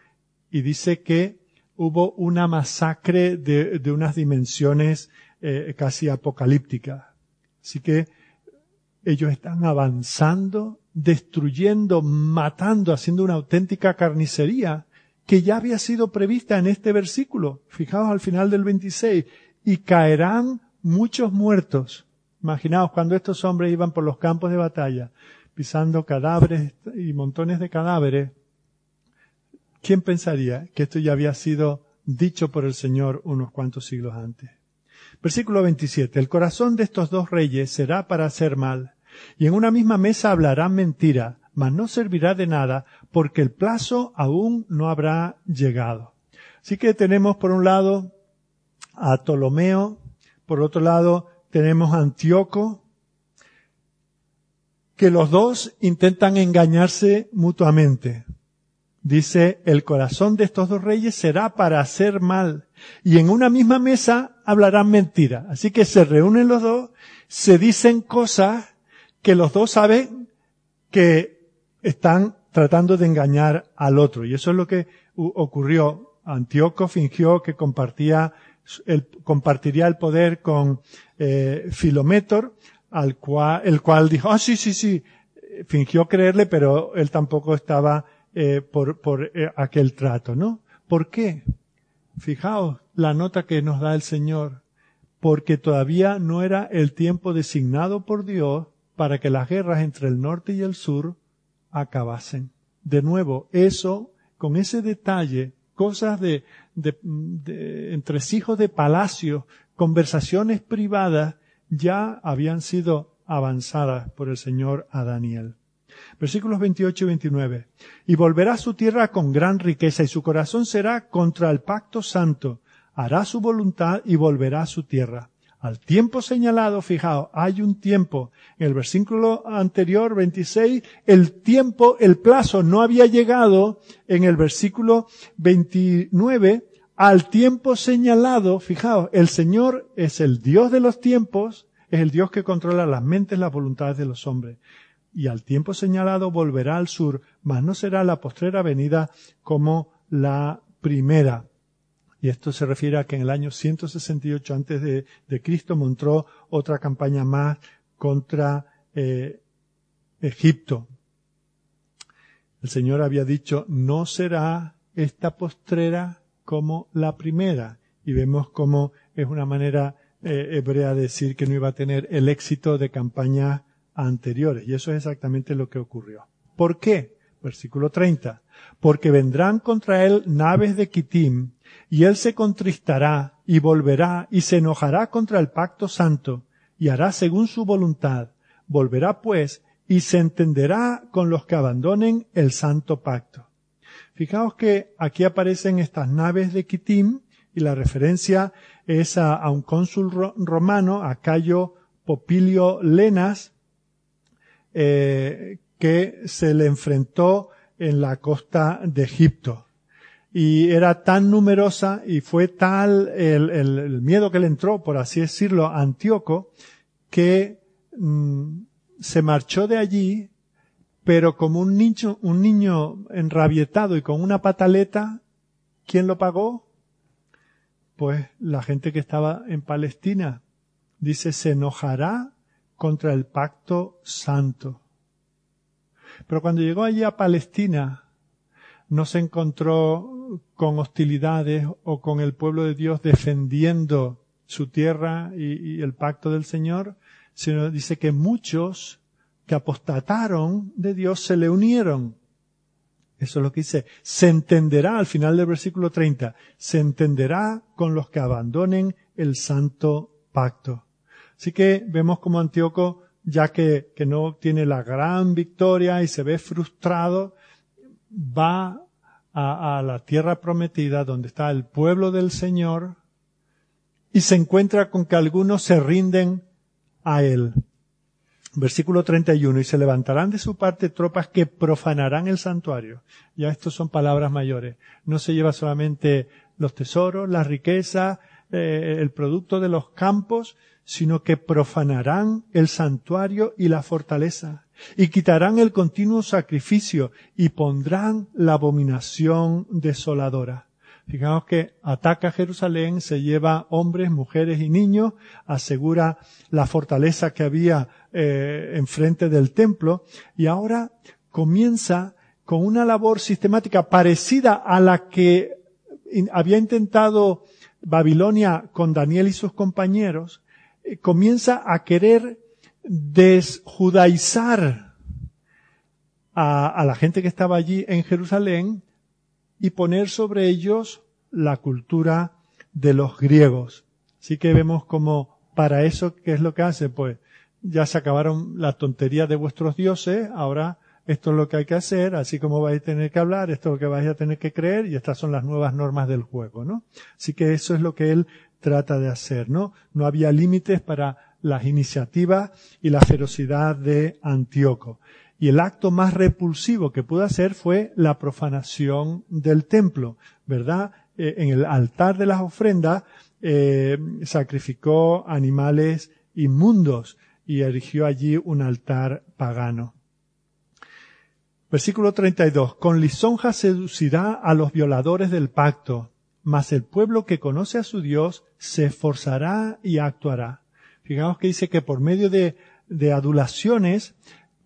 Y dice que hubo una masacre de, unas dimensiones eh, casi apocalípticas. Así que ellos están avanzando, destruyendo, matando, haciendo una auténtica carnicería que ya había sido prevista en este versículo. Fijaos al final del 26. Y caerán muchos muertos. Imaginaos cuando estos hombres iban por los campos de batalla, pisando cadáveres y montones de cadáveres, ¿quién pensaría que esto ya había sido dicho por el Señor unos cuantos siglos antes? Versículo 27. El corazón de estos dos reyes será para hacer mal, y en una misma mesa hablarán mentira, mas no servirá de nada, porque el plazo aún no habrá llegado. Así que tenemos por un lado a Ptolomeo, por otro lado tenemos a Antíoco, que los dos intentan engañarse mutuamente. Dice, el corazón de estos dos reyes será para hacer mal, y en una misma mesa hablarán mentira. Así que se reúnen los dos, se dicen cosas que los dos saben que están tratando de engañar al otro. Y eso es lo que ocurrió. Antíoco fingió que compartía el, compartiría el poder con eh, Filométor, al cual, el cual dijo, ah, sí, sí, sí, fingió creerle, pero él tampoco estaba eh, por, por eh, aquel trato, ¿no? ¿Por qué? Fijaos la nota que nos da el Señor, porque todavía no era el tiempo designado por Dios para que las guerras entre el norte y el sur acabasen. De nuevo, eso, con ese detalle, cosas de, de, de entresijos de palacio, conversaciones privadas, ya habían sido avanzadas por el Señor a Daniel. Versículos 28 y 29. Y volverá a su tierra con gran riqueza y su corazón será contra el pacto santo. Hará su voluntad y volverá a su tierra. Al tiempo señalado, fijaos, hay un tiempo. En el versículo anterior, 26, el tiempo, el plazo no había llegado. En el versículo 29, al tiempo señalado, fijaos, el Señor es el Dios de los tiempos, es el Dios que controla las mentes, las voluntades de los hombres. Y al tiempo señalado volverá al sur, mas no será la postrera venida como la primera. Y esto se refiere a que en el año 168 antes de, Cristo montó otra campaña más contra eh, Egipto. El Señor había dicho, no será esta postrera como la primera. Y vemos cómo es una manera eh, hebrea de decir que no iba a tener el éxito de campañas anteriores. Y eso es exactamente lo que ocurrió. ¿Por qué? Versículo 30. Porque vendrán contra él naves de Kitim, y él se contristará, y volverá, y se enojará contra el pacto santo, y hará según su voluntad. Volverá pues, y se entenderá con los que abandonen el santo pacto. Fijaos que aquí aparecen estas naves de Kitim y la referencia es a, un cónsul romano, a Cayo Popilio Lenas, eh, que se le enfrentó en la costa de Egipto. Y era tan numerosa y fue tal el, miedo que le entró, por así decirlo, a Antíoco, que mm, se marchó de allí pero como un niño, un niño enrabietado y con una pataleta, ¿quién lo pagó? Pues la gente que estaba en Palestina. Dice, se enojará contra el pacto santo. Pero cuando llegó allí a Palestina, no se encontró con hostilidades o con el pueblo de Dios defendiendo su tierra y, el pacto del Señor, sino dice que muchos que apostataron de Dios se le unieron. Eso es lo que dice. Se entenderá al final del versículo 30. Se entenderá con los que abandonen el santo pacto. Así que vemos como Antíoco, ya que, no tiene la gran victoria y se ve frustrado, va a, a la tierra prometida donde está el pueblo del Señor y se encuentra con que algunos se rinden a él. Versículo 31, y se levantarán de su parte tropas que profanarán el santuario. Ya estos son palabras mayores. No se lleva solamente los tesoros, la riqueza, eh, el producto de los campos, sino que profanarán el santuario y la fortaleza, y quitarán el continuo sacrificio, y pondrán la abominación desoladora. Fijaos que ataca Jerusalén, se lleva hombres, mujeres y niños, asegura la fortaleza que había eh, enfrente del templo y ahora comienza con una labor sistemática parecida a la que había intentado Babilonia con Daniel y sus compañeros, comienza a querer desjudaizar a, a la gente que estaba allí en Jerusalén y poner sobre ellos la cultura de los griegos. Así que vemos como para eso, ¿qué es lo que hace? Pues ya se acabaron las tonterías de vuestros dioses, ahora esto es lo que hay que hacer, así como vais a tener que hablar, esto es lo que vais a tener que creer, y estas son las nuevas normas del juego, ¿no? Así que eso es lo que él trata de hacer, ¿no? No había límites para las iniciativas y la ferocidad de Antíoco. Y el acto más repulsivo que pudo hacer fue la profanación del templo, ¿verdad? Eh, en el altar de las ofrendas eh, sacrificó animales inmundos y erigió allí un altar pagano. Versículo 32. Con lisonja seducirá a los violadores del pacto, mas el pueblo que conoce a su Dios se esforzará y actuará. Fijaos que dice que por medio de, adulaciones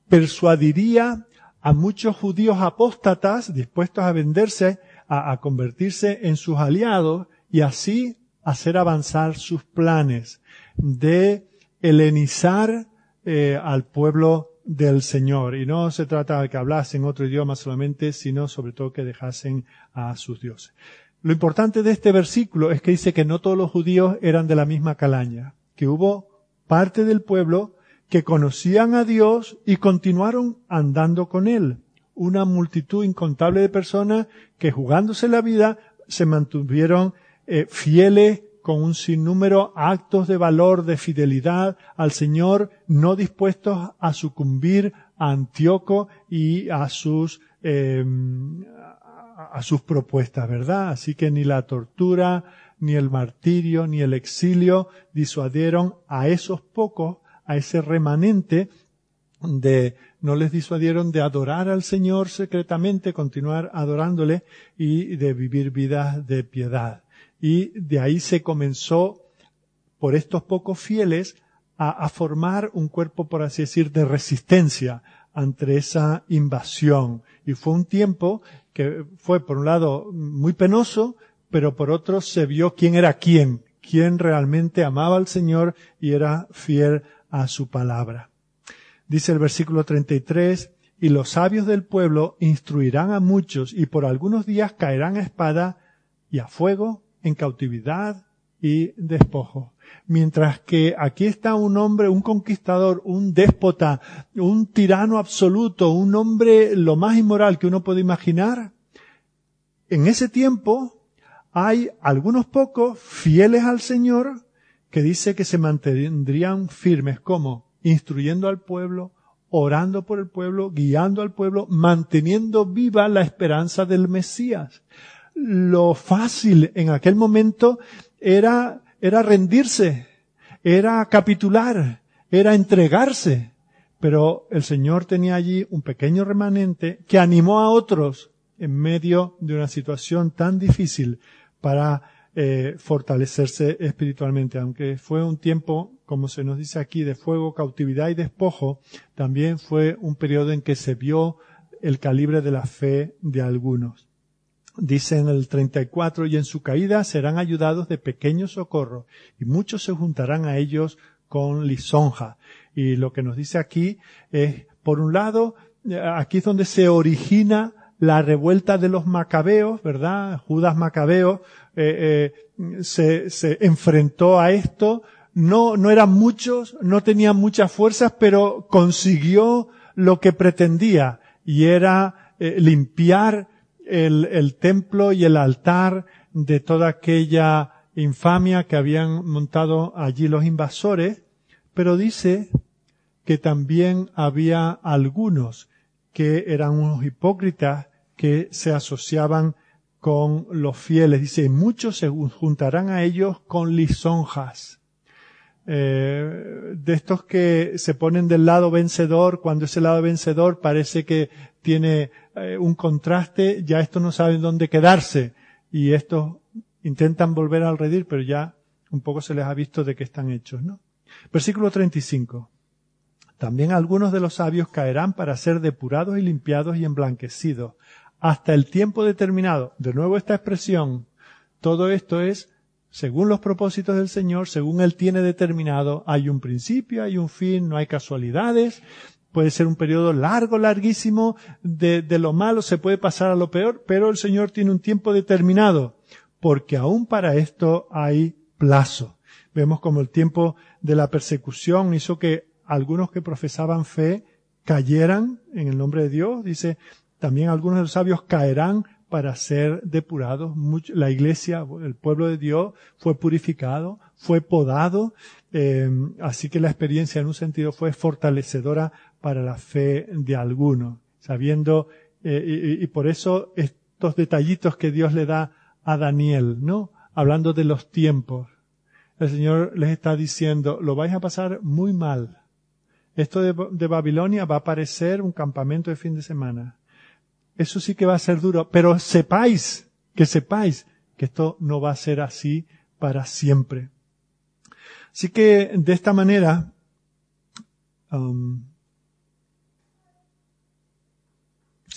persuadiría a muchos judíos apóstatas dispuestos a venderse, a, convertirse en sus aliados y así hacer avanzar sus planes de helenizar eh, al pueblo del Señor. Y no se trata de que hablasen otro idioma solamente, sino sobre todo que dejasen a sus dioses. Lo importante de este versículo es que dice que no todos los judíos eran de la misma calaña, que hubo parte del pueblo que conocían a Dios y continuaron andando con Él. Una multitud incontable de personas que jugándose la vida se mantuvieron eh, fieles con un sinnúmero actos de valor, de fidelidad al Señor, no dispuestos a sucumbir a Antíoco y a sus eh, a sus propuestas, ¿verdad? Así que ni la tortura, ni el martirio, ni el exilio disuadieron a esos pocos a ese remanente de, no les disuadieron de adorar al Señor secretamente, continuar adorándole y de vivir vidas de piedad. Y de ahí se comenzó, por estos pocos fieles, a, a formar un cuerpo, por así decir, de resistencia ante esa invasión. Y fue un tiempo que fue, por un lado, muy penoso, pero por otro se vio quién era quién, quién realmente amaba al Señor y era fiel a su palabra. Dice el versículo 33, y los sabios del pueblo instruirán a muchos y por algunos días caerán a espada y a fuego, en cautividad y despojo. Mientras que aquí está un hombre, un conquistador, un déspota, un tirano absoluto, un hombre lo más inmoral que uno puede imaginar, en ese tiempo hay algunos pocos fieles al Señor que dice que se mantendrían firmes como instruyendo al pueblo, orando por el pueblo, guiando al pueblo, manteniendo viva la esperanza del Mesías. Lo fácil en aquel momento era, era rendirse, era capitular, era entregarse. Pero el Señor tenía allí un pequeño remanente que animó a otros en medio de una situación tan difícil para eh, fortalecerse espiritualmente. Aunque fue un tiempo, como se nos dice aquí, de fuego, cautividad y despojo, también fue un periodo en que se vio el calibre de la fe de algunos. Dice en el 34, y en su caída serán ayudados de pequeño socorro, y muchos se juntarán a ellos con lisonja. Y lo que nos dice aquí es, por un lado, aquí es donde se origina la revuelta de los macabeos, ¿verdad? Judas Macabeo eh, eh, se, se enfrentó a esto. No, no eran muchos, no tenían muchas fuerzas, pero consiguió lo que pretendía y era eh, limpiar el, el templo y el altar de toda aquella infamia que habían montado allí los invasores, pero dice que también había algunos que eran unos hipócritas que se asociaban con los fieles. Dice, muchos se juntarán a ellos con lisonjas. Eh, de estos que se ponen del lado vencedor, cuando ese lado vencedor parece que tiene eh, un contraste, ya estos no saben dónde quedarse y estos intentan volver al redir, pero ya un poco se les ha visto de qué están hechos, ¿no? Versículo 35. También algunos de los sabios caerán para ser depurados y limpiados y emblanquecidos, hasta el tiempo determinado. De nuevo esta expresión, todo esto es según los propósitos del Señor, según Él tiene determinado, hay un principio, hay un fin, no hay casualidades, puede ser un periodo largo, larguísimo, de, de, lo malo se puede pasar a lo peor, pero el Señor tiene un tiempo determinado, porque aún para esto hay plazo. Vemos como el tiempo de la persecución hizo que algunos que profesaban fe cayeran en el nombre de Dios. Dice, también algunos de los sabios caerán para ser depurados. la iglesia, el pueblo de Dios fue purificado, fue podado, eh, así que la experiencia en un sentido fue fortalecedora para la fe de algunos, sabiendo, eh, y, por eso estos detallitos que Dios le da a Daniel, ¿no? Hablando de los tiempos. El Señor les está diciendo, lo vais a pasar muy mal. Esto de, de Babilonia va a parecer un campamento de fin de semana eso sí que va a ser duro, pero sepáis, que sepáis que esto no va a ser así para siempre. Así que de esta manera, um,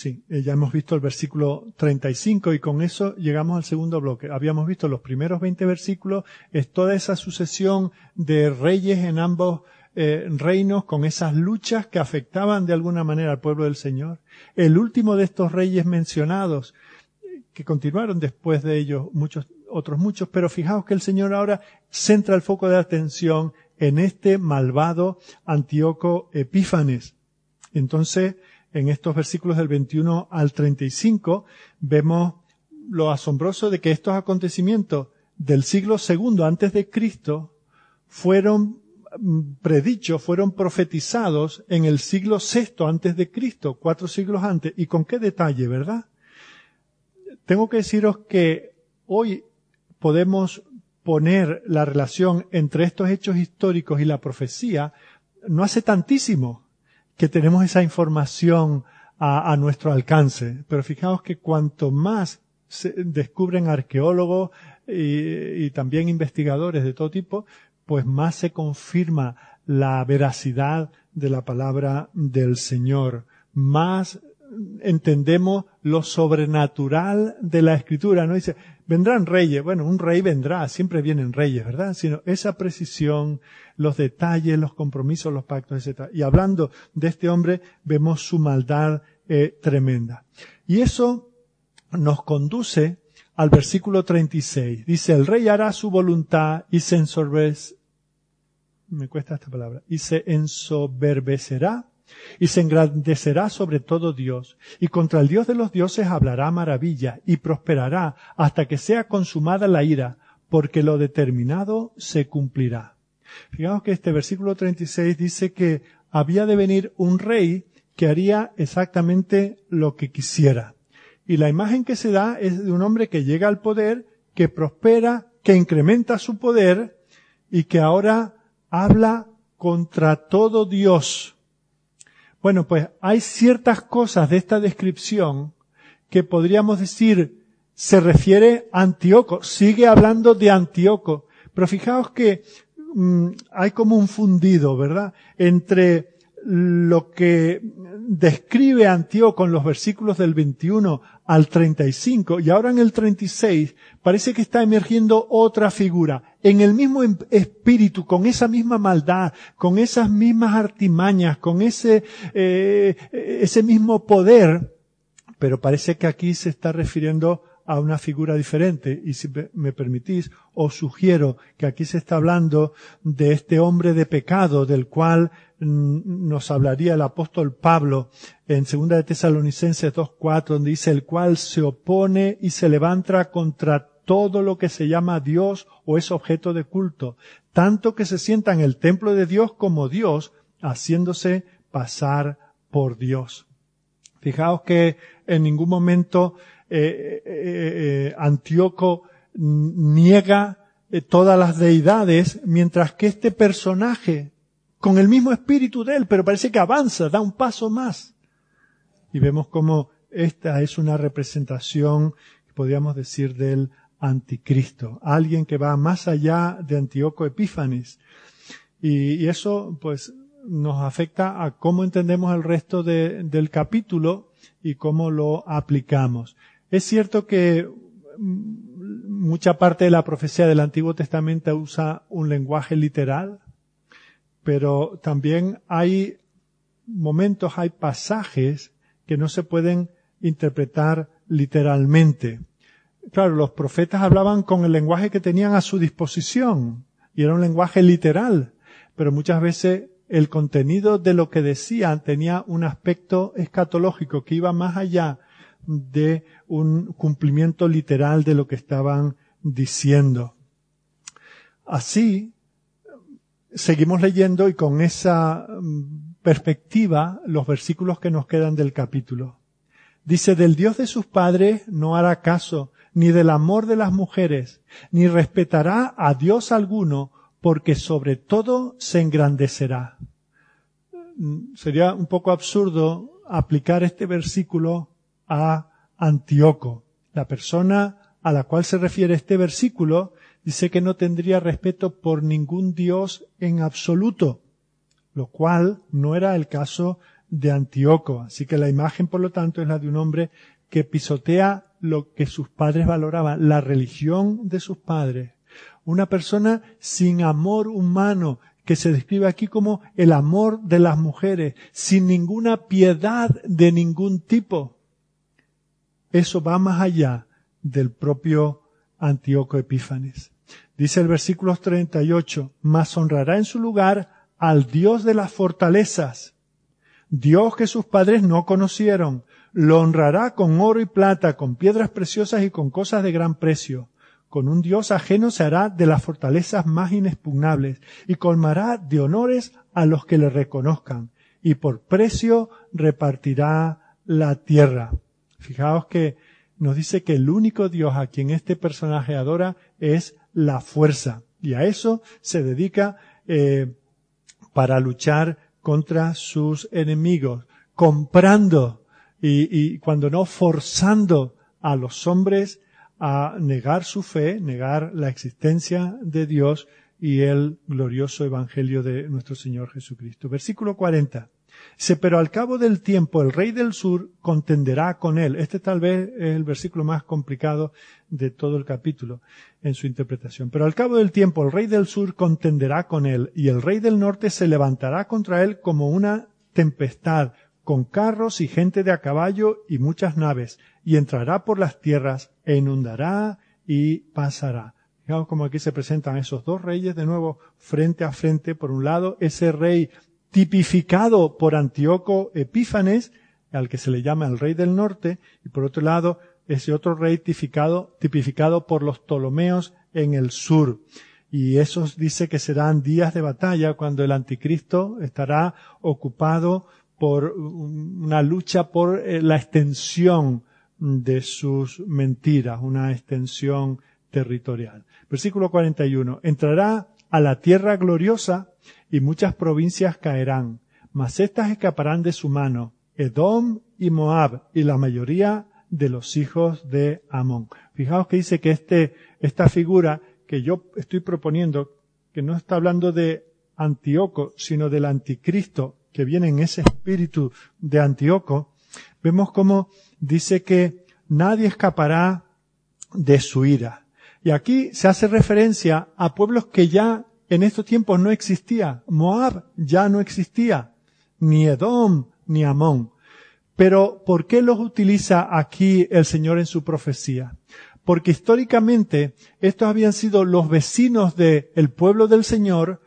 sí, eh, ya hemos visto el versículo 35 y con eso llegamos al segundo bloque. Habíamos visto los primeros 20 versículos, es toda esa sucesión de reyes en ambos eh, reinos con esas luchas que afectaban de alguna manera al pueblo del Señor. El último de estos reyes mencionados, que continuaron después de ellos muchos, otros muchos, pero fijaos que el Señor ahora centra el foco de atención en este malvado Antíoco Epífanes. Entonces, en estos versículos del 21 al 35, vemos lo asombroso de que estos acontecimientos del siglo segundo antes de Cristo fueron predichos, fueron profetizados en el siglo VI antes de Cristo, cuatro siglos antes. ¿Y con qué detalle, verdad? Tengo que deciros que hoy podemos poner la relación entre estos hechos históricos y la profecía. No hace tantísimo que tenemos esa información a, nuestro alcance. Pero fijaos que cuanto más se descubren arqueólogos y, y también investigadores de todo tipo, pues más se confirma la veracidad de la palabra del Señor, más entendemos lo sobrenatural de la escritura, ¿no? Dice, vendrán reyes, bueno, un rey vendrá, siempre vienen reyes, ¿verdad? Sino esa precisión, los detalles, los compromisos, los pactos, etc. Y hablando de este hombre, vemos su maldad eh, tremenda. Y eso nos conduce al versículo 36. Dice, el rey hará su voluntad y se me cuesta esta palabra, y se ensoberbecerá y se engrandecerá sobre todo Dios, y contra el Dios de los dioses hablará maravilla, y prosperará hasta que sea consumada la ira, porque lo determinado se cumplirá. Fijaos que este versículo 36 dice que había de venir un rey que haría exactamente lo que quisiera. Y la imagen que se da es de un hombre que llega al poder, que prospera, que incrementa su poder y que ahora habla contra todo Dios. Bueno, pues hay ciertas cosas de esta descripción que podríamos decir se refiere a Antíoco, sigue hablando de Antíoco, pero fijaos que mm, hay como un fundido, ¿verdad? Entre lo que describe Antíoco en los versículos del 21 al 35 y ahora en el 36 parece que está emergiendo otra figura en el mismo em, espíritu, con esa misma maldad, con esas mismas artimañas, con ese, eh, ese mismo poder, pero parece que aquí se está refiriendo a una figura diferente. Y si me permitís, os sugiero que aquí se está hablando de este hombre de pecado del cual nos hablaría el apóstol Pablo en segunda de Tesalonicenses 2.4, donde dice el cual se opone y se levanta contra todo lo que se llama Dios o es objeto de culto, tanto que se sienta en el templo de Dios como Dios, haciéndose pasar por Dios. Fijaos que en ningún momento eh, eh, eh, Antíoco niega todas las deidades, mientras que este personaje, con el mismo espíritu de él, pero parece que avanza, da un paso más. Y vemos cómo esta es una representación, podríamos decir, del anticristo, alguien que va más allá de Antíoco Epífanes. Y, eso, pues, nos afecta a cómo entendemos el resto del capítulo y cómo lo aplicamos. Es cierto que mucha parte de la profecía del Antiguo Testamento usa un lenguaje literal, pero también hay momentos, hay pasajes que no se pueden interpretar literalmente. Claro, los profetas hablaban con el lenguaje que tenían a su disposición. y era un lenguaje literal, pero muchas veces el contenido de lo que decían tenía un aspecto escatológico que iba más allá de un cumplimiento literal de lo que estaban diciendo. Así, seguimos leyendo y con esa mm, perspectiva los versículos que nos quedan del capítulo. Dice, del Dios de sus padres no hará caso, ni del amor de las mujeres, ni respetará a Dios alguno, porque sobre todo se engrandecerá. Mm, sería un poco absurdo aplicar este versículo a Antíoco. La persona a la cual se refiere este versículo dice que no tendría respeto por ningún Dios en absoluto, lo cual no era el caso de Antíoco. Así que la imagen, por lo tanto, es la de un hombre que pisotea lo que sus padres valoraban, la religión de sus padres. Una persona sin amor humano, que se describe aquí como el amor de las mujeres, sin ninguna piedad de ningún tipo. Eso va más allá del propio Antíoco Epífanes. Dice el versículo 38, mas honrará en su lugar al Dios de las fortalezas, Dios que sus padres no conocieron, lo honrará con oro y plata, con piedras preciosas y con cosas de gran precio. Con un Dios ajeno se hará de las fortalezas más inexpugnables y colmará de honores a los que le reconozcan y por precio repartirá la tierra. Fijaos que nos dice que el único Dios a quien este personaje adora es la fuerza. Y a eso se dedica eh, para luchar contra sus enemigos, comprando y, y cuando no forzando a los hombres a negar su fe, negar la existencia de Dios y el glorioso evangelio de nuestro Señor Jesucristo. Versículo 40. Pero al cabo del tiempo el rey del sur contenderá con él. Este tal vez es el versículo más complicado de todo el capítulo en su interpretación. Pero al cabo del tiempo el rey del sur contenderá con él y el rey del norte se levantará contra él como una tempestad, con carros y gente de a caballo y muchas naves, y entrará por las tierras e inundará y pasará. Fijaos como aquí se presentan esos dos reyes de nuevo frente a frente. Por un lado, ese rey tipificado por Antíoco Epífanes, al que se le llama el rey del norte, y por otro lado, ese otro rey tipificado, tipificado por los Ptolomeos en el sur. Y esos dice que serán días de batalla cuando el anticristo estará ocupado por una lucha por eh, la extensión de sus mentiras, una extensión territorial. Versículo 41. Entrará a la tierra gloriosa y muchas provincias caerán, mas éstas escaparán de su mano, Edom y Moab, y la mayoría de los hijos de Amón. Fijaos que dice que este, esta figura que yo estoy proponiendo, que no está hablando de Antíoco, sino del anticristo que viene en ese espíritu de Antíoco, vemos como dice que nadie escapará de su ira. Y aquí se hace referencia a pueblos que ya en estos tiempos no existía. Moab ya no existía, ni Edom, ni Amón. Pero ¿por qué los utiliza aquí el Señor en su profecía? Porque históricamente estos habían sido los vecinos del pueblo del Señor,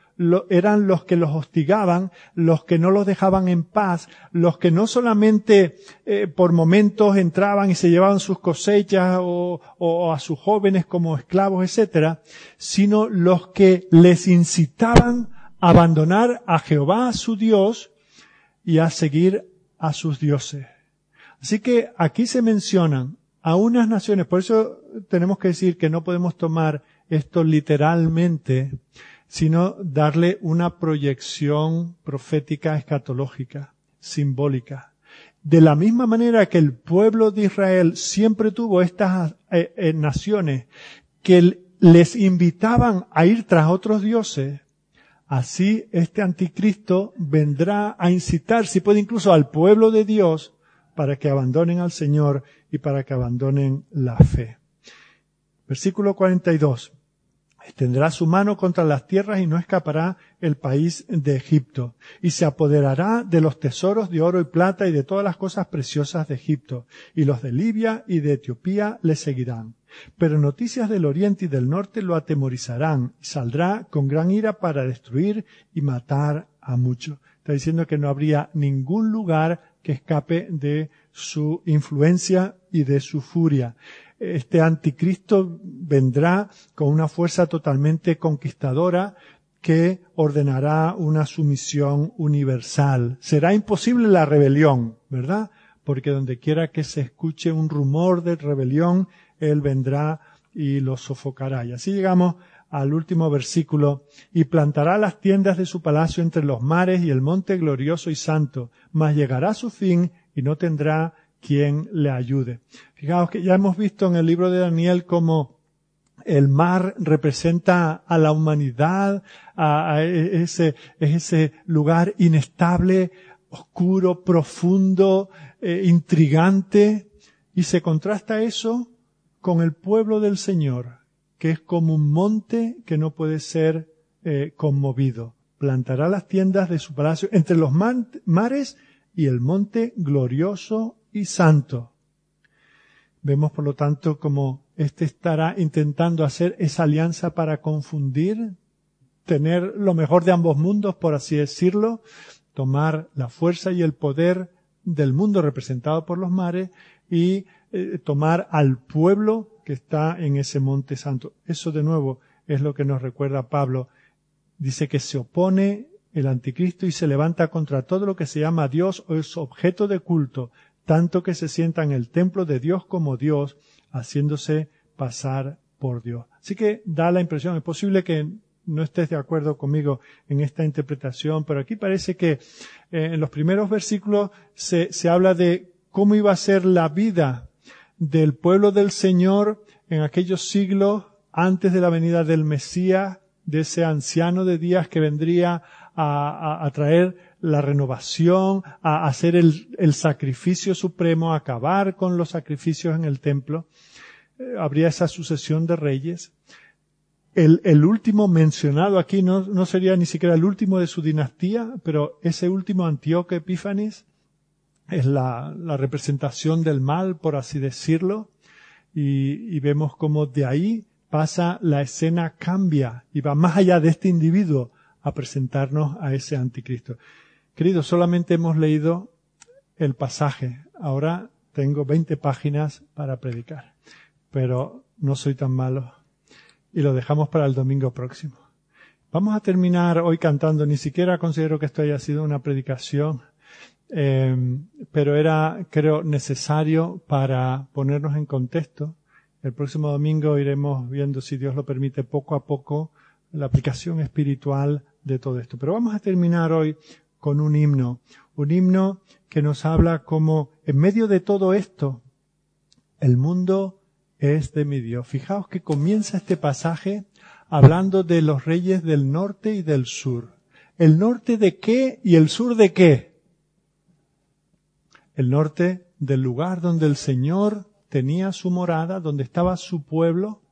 eran los que los hostigaban, los que no los dejaban en paz, los que no solamente eh, por momentos entraban y se llevaban sus cosechas o, o a sus jóvenes como esclavos, etcétera, sino los que les incitaban a abandonar a Jehová su Dios y a seguir a sus dioses. Así que aquí se mencionan a unas naciones, por eso tenemos que decir que no podemos tomar esto literalmente, sino darle una proyección profética escatológica, simbólica. De la misma manera que el pueblo de Israel siempre tuvo estas eh, eh, naciones que les invitaban a ir tras otros dioses, así este anticristo vendrá a incitar, si puede incluso al pueblo de Dios, para que abandonen al Señor y para que abandonen la fe. Versículo 42 extenderá su mano contra las tierras y no escapará el país de Egipto, y se apoderará de los tesoros de oro y plata y de todas las cosas preciosas de Egipto, y los de Libia y de Etiopía le seguirán. Pero noticias del oriente y del norte lo atemorizarán y saldrá con gran ira para destruir y matar a muchos. Está diciendo que no habría ningún lugar que escape de su influencia y de su furia. Este anticristo vendrá con una fuerza totalmente conquistadora que ordenará una sumisión universal. Será imposible la rebelión, ¿verdad? Porque donde quiera que se escuche un rumor de rebelión, él vendrá y lo sofocará. Y así llegamos al último versículo, y plantará las tiendas de su palacio entre los mares y el monte glorioso y santo, mas llegará su fin y no tendrá quien le ayude. Fijaos que ya hemos visto en el libro de Daniel cómo el mar representa a la humanidad, a, ese, lugar inestable, oscuro, profundo, eh, intrigante, y se contrasta eso con el pueblo del Señor, que es como un monte que no puede ser eh, conmovido. Plantará las tiendas de su palacio entre los mares y el monte glorioso y santo. Vemos, por lo tanto, como éste estará intentando hacer esa alianza para confundir, tener lo mejor de ambos mundos, por así decirlo, tomar la fuerza y el poder del mundo representado por los mares y eh, tomar al pueblo que está en ese monte santo. Eso de nuevo es lo que nos recuerda Pablo. Dice que se opone el anticristo y se levanta contra todo lo que se llama Dios o es objeto de culto, tanto que se sienta en el templo de Dios como Dios, haciéndose pasar por Dios. Así que da la impresión, es posible que no estés de acuerdo conmigo en esta interpretación, pero aquí parece que eh, en los primeros versículos se, se habla de cómo iba a ser la vida del pueblo del Señor en aquellos siglos antes de la venida del Mesías, de ese anciano de días que vendría a, traer la renovación, a hacer el, sacrificio supremo, a acabar con los sacrificios en el templo. Eh, habría esa sucesión de reyes. El, el último mencionado aquí no, no, sería ni siquiera el último de su dinastía, pero ese último Antíoco Epífanes es la, la representación del mal, por así decirlo, y, y vemos como de ahí pasa la escena cambia y va más allá de este individuo a presentarnos a ese anticristo. Queridos, solamente hemos leído el pasaje. Ahora tengo 20 páginas para predicar, pero no soy tan malo y lo dejamos para el domingo próximo. Vamos a terminar hoy cantando. Ni siquiera considero que esto haya sido una predicación Em, pero era, creo, necesario para ponernos en contexto. El próximo domingo iremos viendo, si Dios lo permite, poco a poco la aplicación espiritual de todo esto. Pero vamos a terminar hoy con un himno, un himno que nos habla como en medio de todo esto, el mundo es de mi Dios. Fijaos que comienza este pasaje hablando de los reyes del norte y del sur. ¿El norte de qué y el sur de qué? el norte del lugar donde el Señor tenía su morada, donde estaba su pueblo,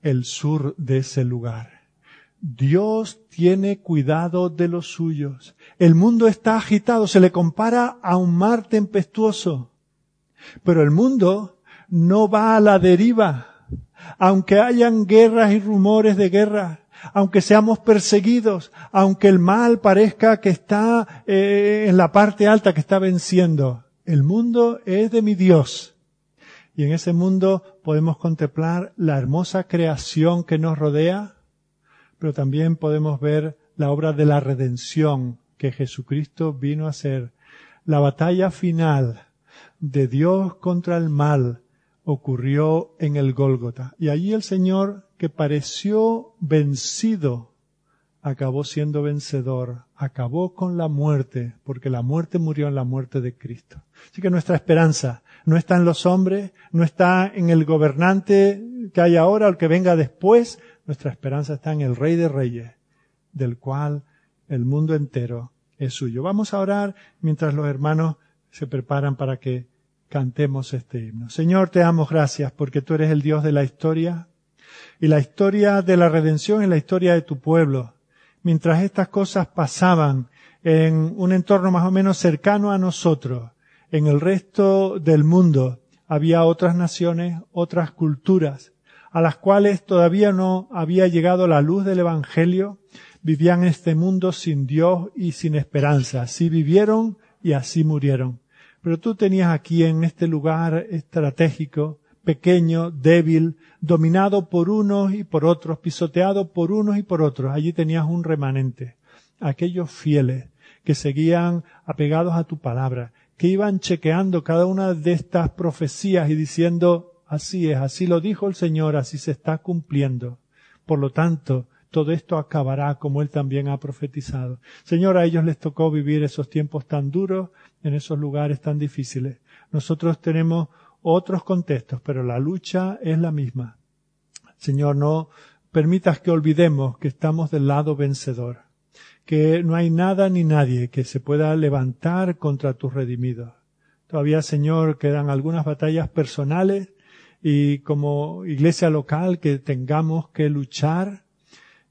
el sur de ese lugar. Dios tiene cuidado de los suyos. El mundo está agitado, se le compara a un mar tempestuoso. Pero el mundo no va a la deriva. Aunque hayan guerras y rumores de guerra, aunque seamos perseguidos, aunque el mal parezca que está eh, en la parte alta, que está venciendo, el mundo es de mi Dios. Y en ese mundo podemos contemplar la hermosa creación que nos rodea, pero también podemos ver la obra de la redención que Jesucristo vino a hacer. La batalla final de Dios contra el mal ocurrió en el Gólgota. Y allí el Señor que pareció vencido, acabó siendo vencedor, acabó con la muerte, porque la muerte murió en la muerte de Cristo. Así que nuestra esperanza no está en los hombres, no está en el gobernante que hay ahora o el que venga después, nuestra esperanza está en el Rey de Reyes, del cual el mundo entero es suyo. Vamos a orar mientras los hermanos se preparan para que cantemos este himno. Señor, te damos gracias porque tú eres el Dios de la historia, y la historia de la redención es la historia de tu pueblo. Mientras estas cosas pasaban en un entorno más o menos cercano a nosotros, en el resto del mundo, había otras naciones, otras culturas, a las cuales todavía no había llegado la luz del Evangelio, vivían este mundo sin Dios y sin esperanza. Así vivieron y así murieron. Pero tú tenías aquí en este lugar estratégico, pequeño, débil, dominado por unos y por otros, pisoteado por unos y por otros. Allí tenías un remanente, aquellos fieles que seguían apegados a tu palabra, que iban chequeando cada una de estas profecías y diciendo, así es, así lo dijo el Señor, así se está cumpliendo. Por lo tanto, todo esto acabará como Él también ha profetizado. Señor, a ellos les tocó vivir esos tiempos tan duros, en esos lugares tan difíciles. Nosotros tenemos otros contextos, pero la lucha es la misma. Señor, no permitas que olvidemos que estamos del lado vencedor que no hay nada ni nadie que se pueda levantar contra tus redimidos. Todavía, Señor, quedan algunas batallas personales y como iglesia local que tengamos que luchar.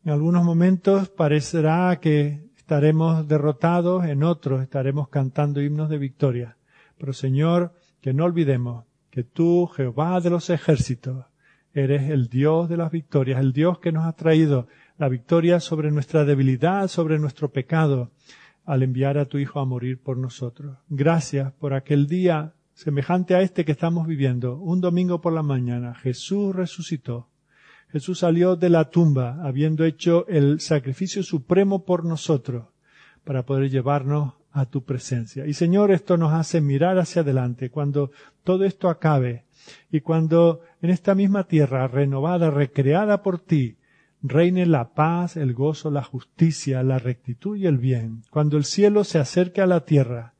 En algunos momentos parecerá que estaremos derrotados, en otros estaremos cantando himnos de victoria. Pero Señor, que no olvidemos que tú, Jehová de los ejércitos, eres el Dios de las victorias, el Dios que nos ha traído la victoria sobre nuestra debilidad, sobre nuestro pecado, al enviar a tu Hijo a morir por nosotros. Gracias por aquel día semejante a este que estamos viviendo. Un domingo por la mañana Jesús resucitó. Jesús salió de la tumba habiendo hecho el sacrificio supremo por nosotros para poder llevarnos a tu presencia. Y Señor, esto nos hace mirar hacia adelante cuando todo esto acabe y cuando en esta misma tierra renovada, recreada por ti, reine la paz, el gozo, la justicia, la rectitud y el bien, cuando el cielo se acerque a la tierra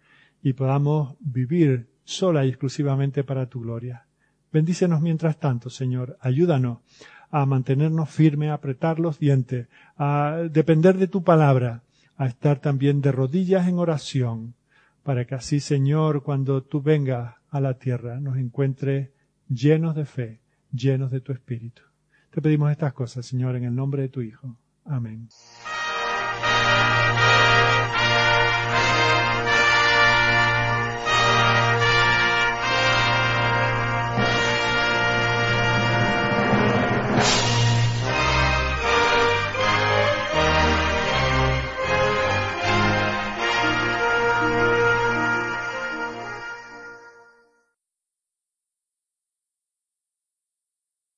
y podamos vivir sola y exclusivamente para tu gloria. Bendícenos mientras tanto, Señor. Ayúdanos a mantenernos firmes, a apretar los dientes, a depender de tu palabra, a estar también de rodillas en oración, para que así, Señor, cuando tú vengas a la tierra, nos encuentre llenos de fe, llenos de tu espíritu. Te pedimos estas cosas, Señor, en el nombre de tu Hijo. Amén.